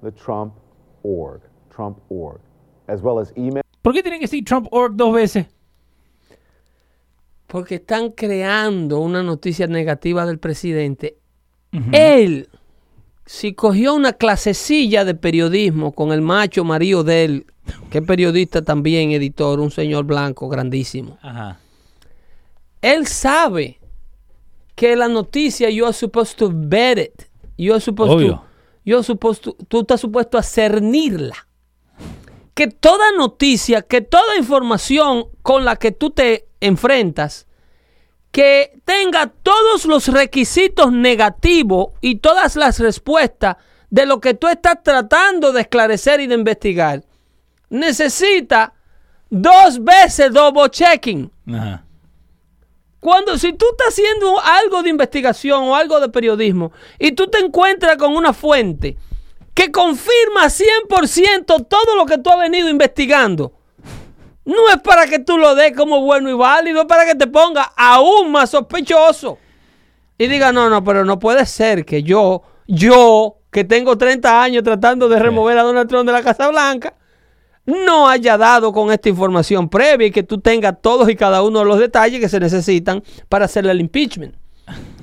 the Trump org, Trump org, as well as email. ¿Por qué tiene que decir Trump org dos veces? Porque están creando una noticia negativa del presidente. Él, si cogió una clasecilla de periodismo con el macho marido de él, que es periodista también, editor, un señor blanco grandísimo, Ajá. él sabe que la noticia you are supposed to vet it. You are supposed Obvio. to, you are supposed to- tú estás supuesto a cernirla. Que toda noticia, que toda información con la que tú te enfrentas, que tenga todos los requisitos negativos y todas las respuestas de lo que tú estás tratando de esclarecer y de investigar, necesita dos veces double checking. Ajá. Cuando si tú estás haciendo algo de investigación o algo de periodismo y tú te encuentras con una fuente que confirma 100% todo lo que tú has venido investigando, no es para que tú lo des como bueno y válido, es para que te ponga aún más sospechoso. Y diga, no, no, pero no puede ser que yo, yo, que tengo 30 años tratando de remover a Donald Trump de la Casa Blanca, no haya dado con esta información previa y que tú tengas todos y cada uno de los detalles que se necesitan para hacerle el impeachment.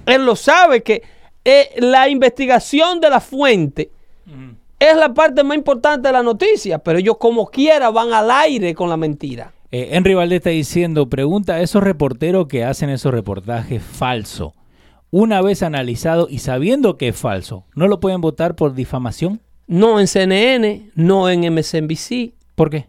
Él lo sabe que eh, la investigación de la fuente es la parte más importante de la noticia, pero ellos como quiera van al aire con la mentira. Eh, Henry Valdés está diciendo, pregunta a esos reporteros que hacen esos reportajes falsos. Una vez analizado y sabiendo que es falso, ¿no lo pueden votar por difamación? No en CNN, no en MSNBC, ¿Por qué?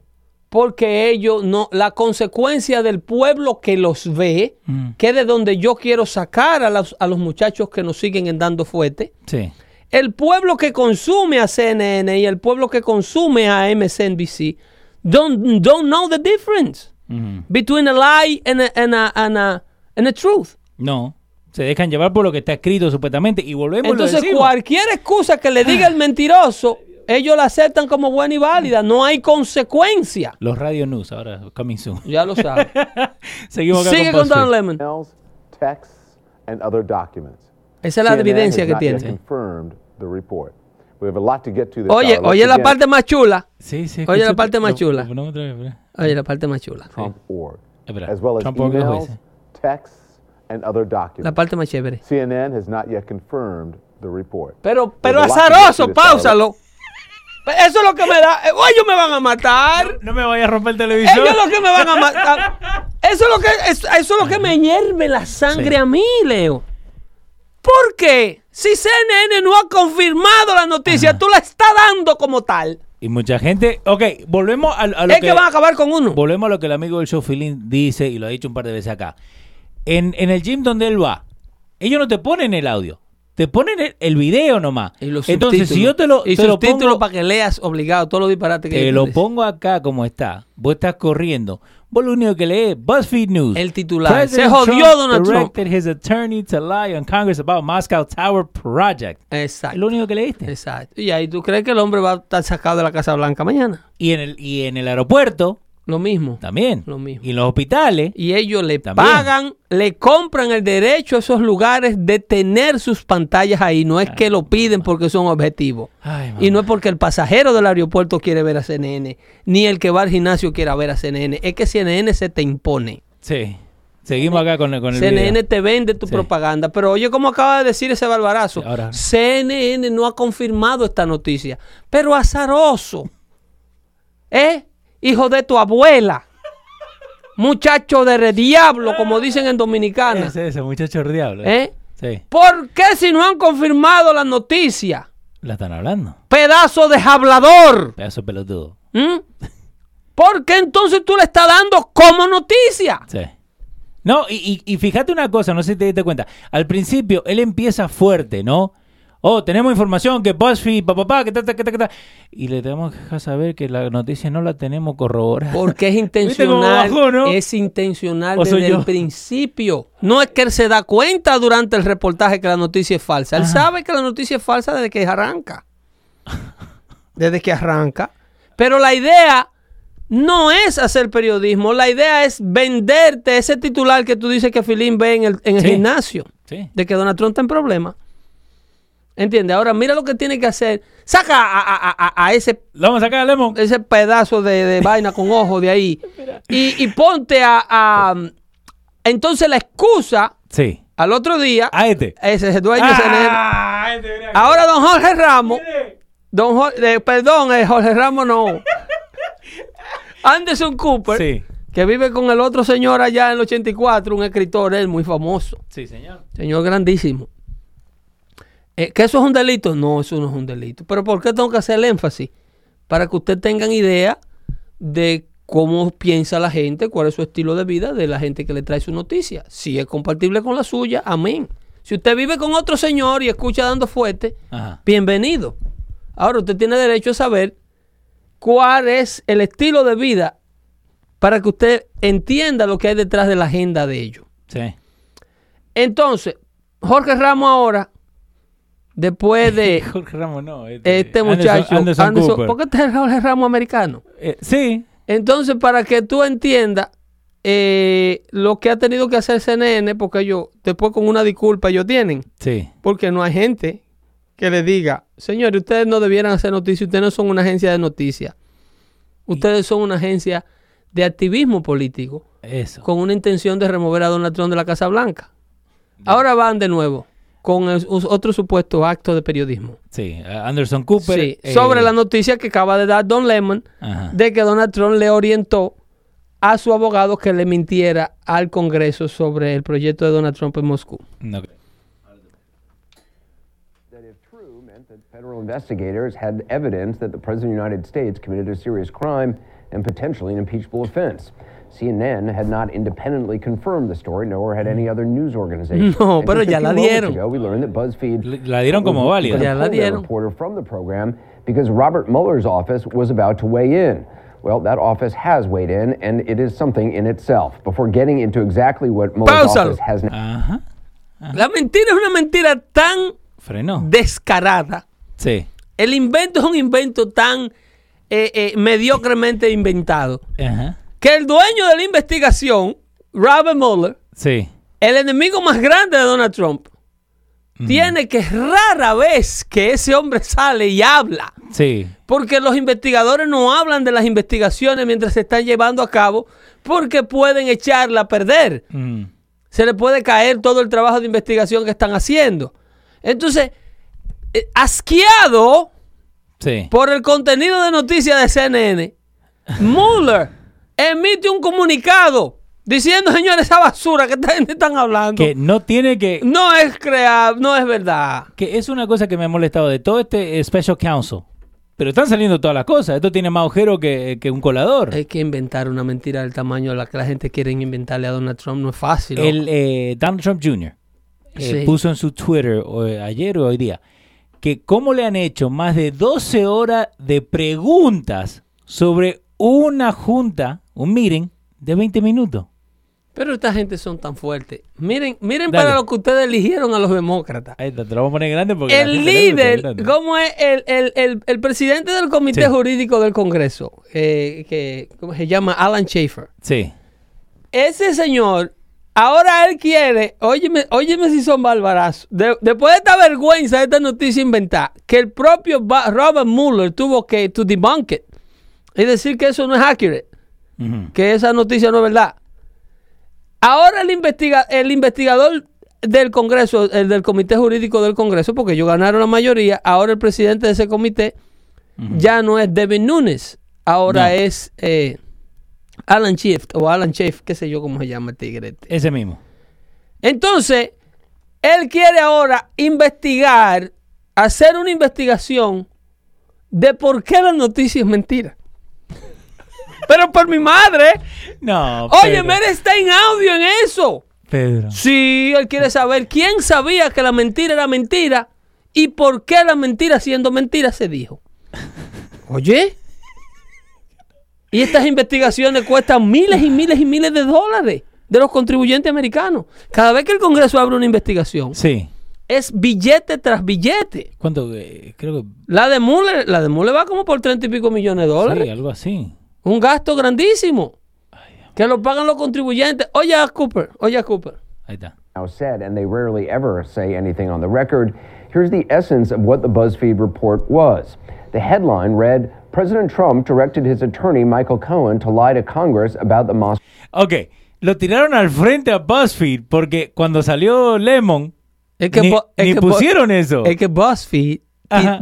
porque ellos no, la consecuencia del pueblo que los ve, Mm. que es de donde yo quiero sacar a los, a los muchachos que nos siguen en dando fuerte, Sí. el pueblo que consume a CNN y el pueblo que consume a MSNBC don't, don't know the difference Ujú. between a lie and a, and a- and a- and a truth. No. Se dejan llevar por lo que está escrito supuestamente y volvemos Entonces, a decimos. cualquier excusa que le diga el mentiroso, ellos la aceptan como buena y válida. No hay consecuencia. Los Radio News, ahora coming soon. Ya lo sabes. Seguimos acá Sigue con con Don. Lemon. emails, texts, and other documents. Esa es la CNN evidencia que tiene. confirmed the report. We have a lot to get to this Oye, hour. Let's oye la parte más chula. Sí, sí. Oye la parte más chula. Oye la parte más chula. Trump org, as well as Trump org dos emails, veces. texts, and other documents. La parte más chévere. CNN has not yet confirmed the report. Pero, pero azaroso, páusalo. Eso es lo que me da. ellos me van a matar. No me vayas a romper el televisor. Ellos lo que me van a matar. Eso es lo que, es- eso es lo que me hierve la sangre Sí. a mí, Leo. ¿Por qué? Si CNN no ha confirmado la noticia, tú la estás dando como tal. Y mucha gente. Ok, volvemos a, a lo Es que van a acabar con uno. Volvemos a lo que el amigo del show Feeling dice y lo ha dicho un par de veces acá. En, en el gym donde él va, ellos no te ponen el audio, te ponen el, video nomás. Entonces, si yo te lo, y te lo pongo, para que leas obligado todos los disparates que te lo pongo acá como está, vos estás corriendo, vos lo único que lees BuzzFeed News. El titular. President Se jodió Trump Donald Trump. directed his attorney to lie on Congress about Moscow Tower Project. Exacto. Es lo único que leíste. Exacto. Y ahí tú crees que el hombre va a estar sacado de la Casa Blanca mañana. Y en el, y en el aeropuerto Lo mismo. también. Lo mismo. Y los hospitales. Y ellos le También. pagan, le compran el derecho a esos lugares de tener sus pantallas ahí. No es que lo piden porque son objetivos. Ay, Y no es porque el pasajero del aeropuerto quiere ver a CNN, ni el que va al gimnasio quiera ver a CNN. Es que CNN se te impone. Sí. Seguimos acá con, el- con el CNN video. te vende tu Sí. propaganda. Pero oye, como acaba de decir ese barbarazo, ahora. CNN no ha confirmado esta noticia. Pero azaroso. ¿Eh? Hijo de tu abuela. Muchacho de diablo, como dicen en Dominicana. Ese, ese muchacho es diablo. ¿Eh? Sí. ¿Por qué si no han confirmado la noticia? La están hablando. Pedazo de hablador. Pedazo de pelotudo. ¿Mm? ¿Por qué entonces tú le estás dando como noticia? Sí. No, y, y- y fíjate una cosa, no sé si te diste cuenta. Al principio, él empieza fuerte, ¿no? Oh, tenemos información que BuzzFeed, papá, pa, que ta, ta, ta. Y le tenemos que dejar saber que la noticia no la tenemos corroborada. Porque es ¿Viste cómo intencional. bajó, no? Es intencional ¿O soy desde el principio. No es que él se da cuenta durante el reportaje que la noticia es falsa. Él sabe que la noticia es falsa desde que arranca. Desde que arranca. Pero la idea no es hacer periodismo. La idea es venderte ese titular que tú dices que Filín ve en el, en el Sí. gimnasio. Sí. De que Donald Trump está en problema. ¿Entiendes? Ahora mira lo que tiene que hacer. Saca a, a- a- ese Lo vamos a sacar, Lemon. ese pedazo de, de vaina con ojo de ahí. Y, y ponte a, a- Entonces la excusa Sí. al otro día. A este. Ese es el dueño. Ah, este, mira. Ahora don Jorge Ramos. Don Jorge, eh, perdón, eh, Jorge Ramos no. Anderson Cooper. Sí. Que vive con el otro señor allá en el 84, un escritor, él muy famoso. Sí, señor. Señor grandísimo. Eh, ¿Que eso es un delito? No, eso no es un delito. Pero ¿por qué tengo que hacer el énfasis? Para que ustedes tengan idea de cómo piensa la gente, cuál es su estilo de vida de la gente que le trae su noticia. Si es compatible con la suya, amén. Si usted vive con otro señor y escucha dando fuerte, Ajá. bienvenido. Ahora usted tiene derecho a saber cuál es el estilo de vida para que usted entienda lo que hay detrás de la agenda de ellos. Sí. Entonces, Jorge Ramos ahora, después de Jorge Ramos no. este muchacho, Anderson. ¿por qué este es Jorge Ramos americano? Eh, sí. Entonces, para que tú entiendas eh, lo que ha tenido que hacer CNN, porque ellos, después con una disculpa, ellos tienen, Sí. porque no hay gente que le diga, señores, ustedes no debieran hacer noticias, ustedes no son una agencia de noticias, ustedes son una agencia de activismo político Eso. con una intención de remover a Donald Trump de la Casa Blanca. Ahora van de nuevo con el- otro supuesto acto de periodismo. Sí. Anderson Cooper. Sí, eh, sobre la noticia que acaba de dar Don Lemon Ajá. de que Donald Trump le orientó a su abogado que le mintiera al Congreso sobre el proyecto de Donald Trump en Moscú. No. that if true meant that federal investigators had evidence that the President of the United States committed a serious crime and potentially an impeachable offense. CNN had not independently confirmed the story, nor had any other news organization. No, And pero ya la dieron. Ago, we learned that BuzzFeed La dieron como válida. Ya la dieron. reporter from the program because Robert Mueller's office was about to weigh in. Well, that office has weighed in, and it is something in itself. Before getting into exactly what Mueller's Páusalo. office has Ajá. La mentira es una mentira tan Frenó. descarada. Sí. El invento es un invento tan eh, eh, mediocremente inventado Ajá. Que el dueño de la investigación, Robert Mueller, Sí. el enemigo más grande de Donald Trump, tiene que rara vez que ese hombre sale y habla. Sí. Porque los investigadores no hablan de las investigaciones mientras se están llevando a cabo porque pueden echarla a perder. Mm. Se le puede caer todo el trabajo de investigación que están haciendo. Entonces, eh, asqueado Sí. por el contenido de noticias de CNN, Mueller emite un comunicado diciendo, señores, esa basura que esta gente están hablando Que no tiene que. no es creable, no es verdad. Que es una cosa que me ha molestado de todo este eh, Special Counsel. Pero están saliendo todas las cosas. Esto tiene más agujero que, que un colador. Hay que inventar una mentira del tamaño de la que la gente quiere inventarle a Donald Trump. No es fácil. El eh, Donald Trump Jr. eh, Sí. puso en su Twitter o, eh, ayer o hoy día que cómo le han hecho más de 12 horas de preguntas sobre una junta, un meeting de 20 minutos. Pero esta gente son tan fuertes. Miren, miren Dale. para lo que ustedes eligieron a los demócratas. Ahí está, te lo vamos a poner grande porque El líder. ¿cómo es? El, el- el- el presidente del comité Sí. jurídico del Congreso, eh, que ¿cómo se llama? Alan Schaefer. Sí. Ese señor, ahora él quiere, óyeme, óyeme si son barbarazos, de- después de esta vergüenza, de esta noticia inventada, que el propio Robert Mueller tuvo que to debunk it y decir que eso no es accurate, Que esa noticia no es verdad. Ahora el, investiga, el investigador del Congreso, el del Comité Jurídico del Congreso, porque ellos ganaron la mayoría, ahora el presidente de ese comité ya no es Devin Nunes, ahora No. es eh, Alan Schiff o Alan Schiff, qué sé yo cómo se llama el tigre. este. Ese mismo. Entonces, él quiere ahora investigar, hacer una investigación de por qué la noticia es mentira. Pero por mi madre, No. oye, mira, está en audio en eso. Pedro. Sí, él quiere saber quién sabía que la mentira era mentira y por qué la mentira siendo mentira se dijo. Oye. Y estas investigaciones cuestan miles y miles y miles de dólares de los contribuyentes americanos. Cada vez que el Congreso abre una investigación, Sí. es billete tras billete. ¿Cuánto? Eh, creo que. La de Mueller, la de Mueller va como por treinta y pico millones de dólares. Sí, algo así. Un gasto grandísimo. Que lo pagan los contribuyentes. Oye a Cooper, oye a Cooper. Ahí está. now said, and they rarely ever say anything on the record. Here's the essence of what the BuzzFeed report was. The headline read President Trump directed his attorney, Michael Cohen, to lie to Congress about the Moscow. Ok. Lo tiraron al frente a BuzzFeed porque cuando salió Lemon, Es que, ni, es ni que pusieron eso. Es que BuzzFeed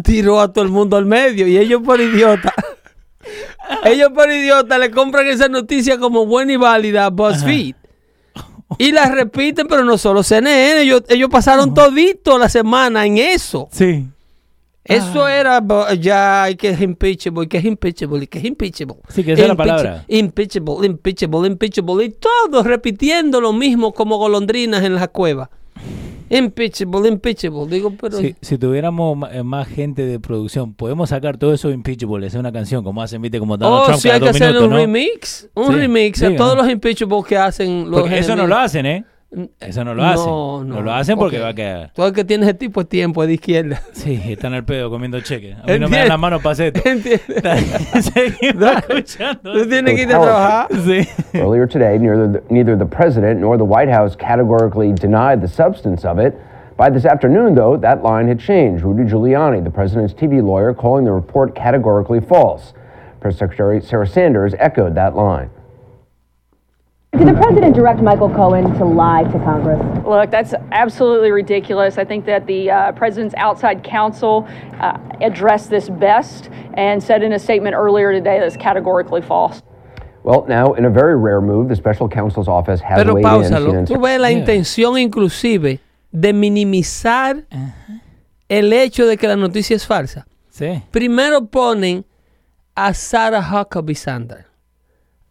tiró a todo el mundo al medio y ellos por idiota. ellos por idiota le compran esa noticia como buena y válida a BuzzFeed. Y la repiten, pero no solo CNN. Ellos, ellos pasaron todito la semana en eso. Sí. Eso era bu- ya que es impeachable, que es impeachable, que es impeachable. Sí, que esa es la palabra. Impeachable, impeachable, impeachable. Y todos repitiendo lo mismo como golondrinas en la cueva. Impeachable, impeachable. Digo, pero Si, si tuviéramos eh, más gente de producción, podemos sacar todo eso impeachable, hacer una canción como hacen, viste, como Donald Oh, Trump si cada hay que dos hacer minutos, un ¿no? remix. Un Sí, remix a diga. todos los impeachables que hacen los Porque eso no enemigos. lo hacen, ¿eh? Mm, eso no lo hacen. No, No, no. lo hacen porque Ok. va a quedar. Todo el que tiene ese tipo de tiempo es de izquierda. Sí, están al pedo comiendo cheques. A mí no me dan la mano para hacer esto. ¿Entiendes? Seguimos escuchando. Tú tienes que irte a trabajar. Sí. Earlier today, neither the, neither the president nor the White House categorically denied the substance of it. By this afternoon, though, that line had changed. Rudy Giuliani, the president's TV lawyer, calling the report categorically false. Press Secretary Sarah Sanders echoed that line. Did the president direct Michael Cohen to lie to Congress? Look, that's absolutely ridiculous. I think that the uh, president's outside counsel uh, addressed this best and said in a statement earlier today that it's categorically false. Well, now, in a very rare move, the special counsel's office has Pero weighed in. pausalo. CNN Tú ves la intención inclusive de minimizar el hecho de que la noticia es falsa. Sí. Primero ponen a Sarah Huckabee Sanders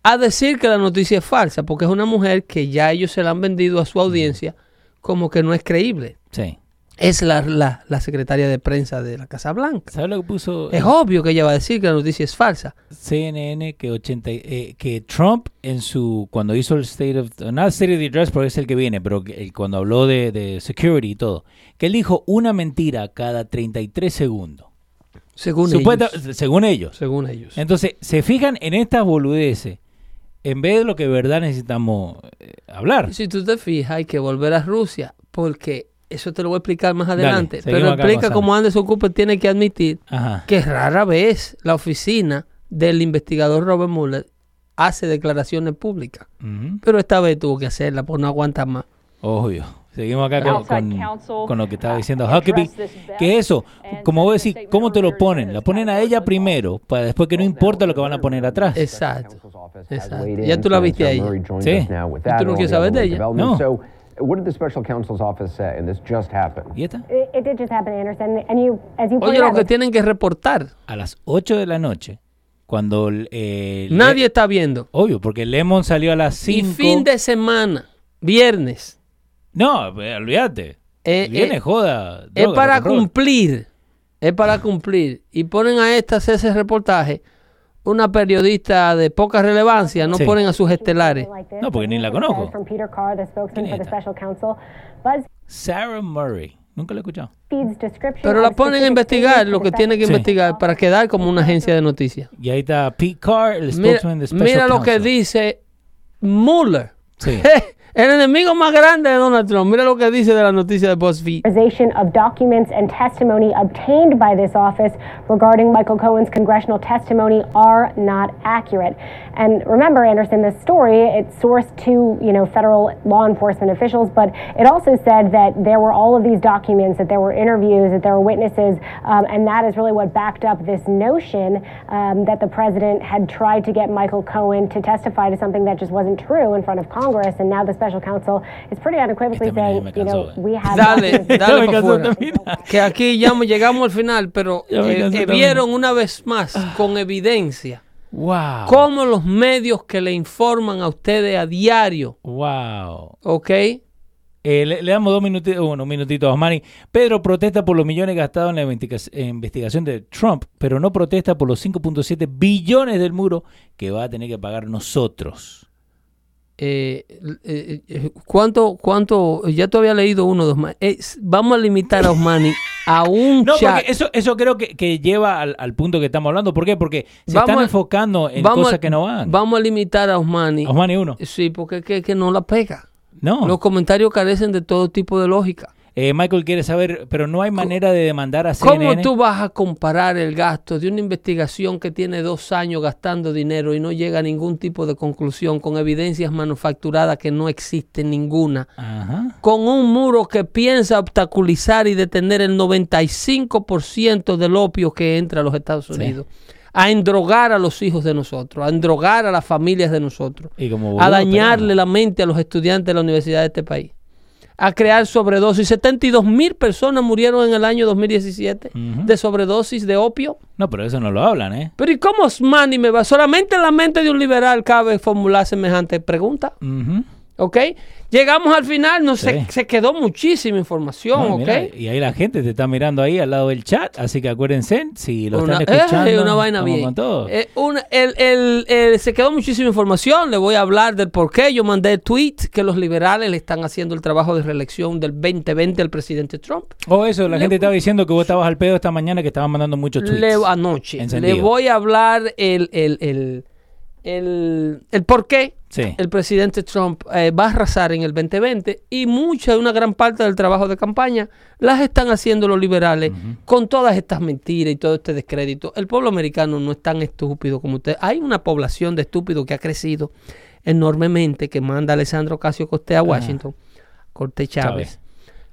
a decir que la noticia es falsa porque es una mujer que ya ellos se la han vendido a su audiencia como que no es creíble. Sí. Es la, la, la secretaria de prensa de la Casa Blanca. ¿Sabes lo que puso Es obvio que ella va a decir que la noticia es falsa. CNN que 80 eh, que Trump en su cuando hizo el State of no State of the Address porque es el que viene, pero que cuando habló de, de security y todo, que él dijo una mentira cada 33 segundos. Según Supuesta- ellos. según ellos. Según ellos. Entonces, se fijan en estas boludeces en vez de lo que de verdad necesitamos eh, hablar. Si tú te fijas, hay que volver a Rusia porque eso te lo voy a explicar más adelante. pero explica cómo Anderson Cooper tiene que admitir Ajá. que rara vez la oficina del investigador Robert Mueller hace declaraciones públicas. Pero esta vez tuvo que hacerla por no aguantar más. Obvio. Seguimos acá con, con- con lo que estaba uh, diciendo Huckabee. Que eso, como vos decís, ¿cómo te lo ponen? La ponen a ella primero, para después que no importa lo que van a poner atrás. Exacto. Exacto. Ya tú la viste a ella. Sí. ¿Y tú no quieres saber de ella? No. So, What did the special counsel's office say? And this just happened. ¿Y esta? It, it did just happen, Anderson. And you, as you Oye, lo out, que tienen que reportar. A las 8 de la noche, cuando... eh, Nadie está viendo. Obvio, porque Lemon salió a las Y 5. fin de semana, viernes. No, eh, olvídate. Eh, Viene eh, joda. es droga, para and roll. cumplir. Es para cumplir. Y ponen a esta hacer ese reportaje. Una periodista de poca relevancia, no Sí. ponen a sus estelares. No, porque ni la conozco. from Peter Carr, the spokesman ¿Quién for es Sarah Murray. Nunca lo he escuchado. Pero la ponen a investigar lo que tiene que Sí. investigar para quedar como una agencia de noticias. Y ahí está Pete Carr, el Mira, spokesman de Special mira lo que dice Mueller. Sí. El enemigo más grande de Donald Trump. Mira lo que dice de la noticia de BuzzFeed. Of documents and testimony obtained by this office regarding Michael Cohen's congressional testimony are not accurate. And remember, Anderson, this story it's sourced to you know federal law enforcement officials, but it also said that there were all of these documents, that there were interviews, that there were witnesses, um, and that is really what backed up this notion um, that the president had tried to get Michael Cohen to testify to something that just wasn't true in front of Congress, and now the special counsel is pretty unequivocally saying, you know, cansó, eh. we have Dale, dale para también. Que aquí ya llegamos al final, pero eh, eh, vieron una vez más con evidencia Wow. cómo los medios que le informan a ustedes a diario, Wow. ¿ok? Eh, le, le damos dos minutitos, bueno, un minutito a Osmani. Pedro protesta por los millones gastados en la investiga- investigación de Trump, pero no protesta por los 5.7 billones del muro que va a tener que pagar nosotros. Eh, eh, eh, ¿Cuánto, cuánto? Ya te había leído uno de Osmani. Eh, vamos a limitar a Osmani a un No, chat. porque eso, eso creo que, que lleva al, al punto que estamos hablando. ¿Por qué? Porque se Vamos están a- enfocando en cosas a- que no van. Vamos a limitar a Osmani. Osmani uno. Sí, porque es que, que no la pega. No. Los comentarios carecen de todo tipo de lógica. Eh, Michael quiere saber, pero no hay manera de demandar a ¿Cómo CNN. tú vas a comparar el gasto de una investigación que tiene dos años gastando dinero y no llega a ningún tipo de conclusión con evidencias manufacturadas que no existen ninguna? Ajá. Con un muro que piensa obstaculizar y detener el 95% del opio que entra a los Estados Unidos. A endrogar a los hijos de nosotros, a endrogar a las familias de nosotros, Y como a dañarle la mente a los estudiantes de la universidad de este país, a crear sobredosis. 72 mil personas murieron en el año 2017 Ujú. de sobredosis de opio. No, pero eso no lo hablan, ¿eh? Pero ¿y cómo Osmani me va? Solamente en la mente de un liberal cabe formular semejante pregunta. Ujú. ¿Ok? Llegamos al final, no Sí. se, se quedó muchísima información, No, ¿ok? y ahí la gente te está mirando ahí al lado del chat, así que acuérdense, si lo una, están escuchando, eh, una vaina bien. con todo. Eh, una- el- el- el- se quedó muchísima información. Le voy a hablar del por qué. Yo mandé tweet que los liberales le están haciendo el trabajo de reelección del 2020 al presidente Trump. Oh, eso, la Le- gente estaba diciendo que vos estabas al pedo esta mañana que estaban mandando muchos tweets. Le, anoche. Encendido. Le voy a hablar el, el, el, el, el por qué Sí. el presidente Trump eh, va a arrasar en el 2020 y mucha, una gran parte del trabajo de campaña las están haciendo los liberales con todas estas mentiras y todo este descrédito. El pueblo americano no es tan estúpido como usted. Hay una población de estúpidos que ha crecido enormemente que manda a Alessandro Casio Cortés a Washington, Cortés Chávez. Chávez.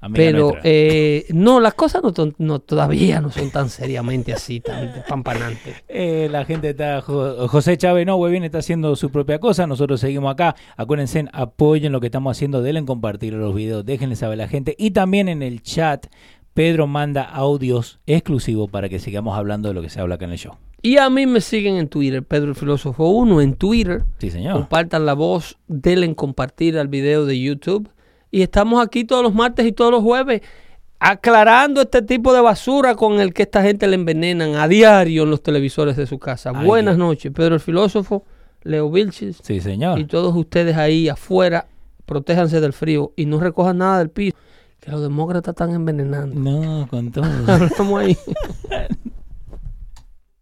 Amiga Pero eh, no, las cosas no, no todavía no son tan seriamente así, tan pampanantes. Eh, la gente está. Jo- José Chávez, no, bien está haciendo su propia cosa. Nosotros seguimos acá. Acuérdense, apoyen lo que estamos haciendo. Denle en compartir los videos. Déjenle saber a la gente. Y también en el chat, Pedro manda audios exclusivos para que sigamos hablando de lo que se habla acá en el show. Y a mí me siguen en Twitter, Pedro el Filósofo 1 en Twitter. Sí, señor. Compartan la voz, denle en compartir al video de YouTube. Y estamos aquí todos los martes y todos los jueves aclarando este tipo de basura con el que esta gente le envenenan a diario en los televisores de su casa. Ay, Buenas Dios. noches, Pedro el Filósofo, Leo Vilches Sí, señor. y todos ustedes ahí afuera. Protéjanse del frío y no recojan nada del piso, que los demócratas están envenenando. No, con todo. Hablamos ahí.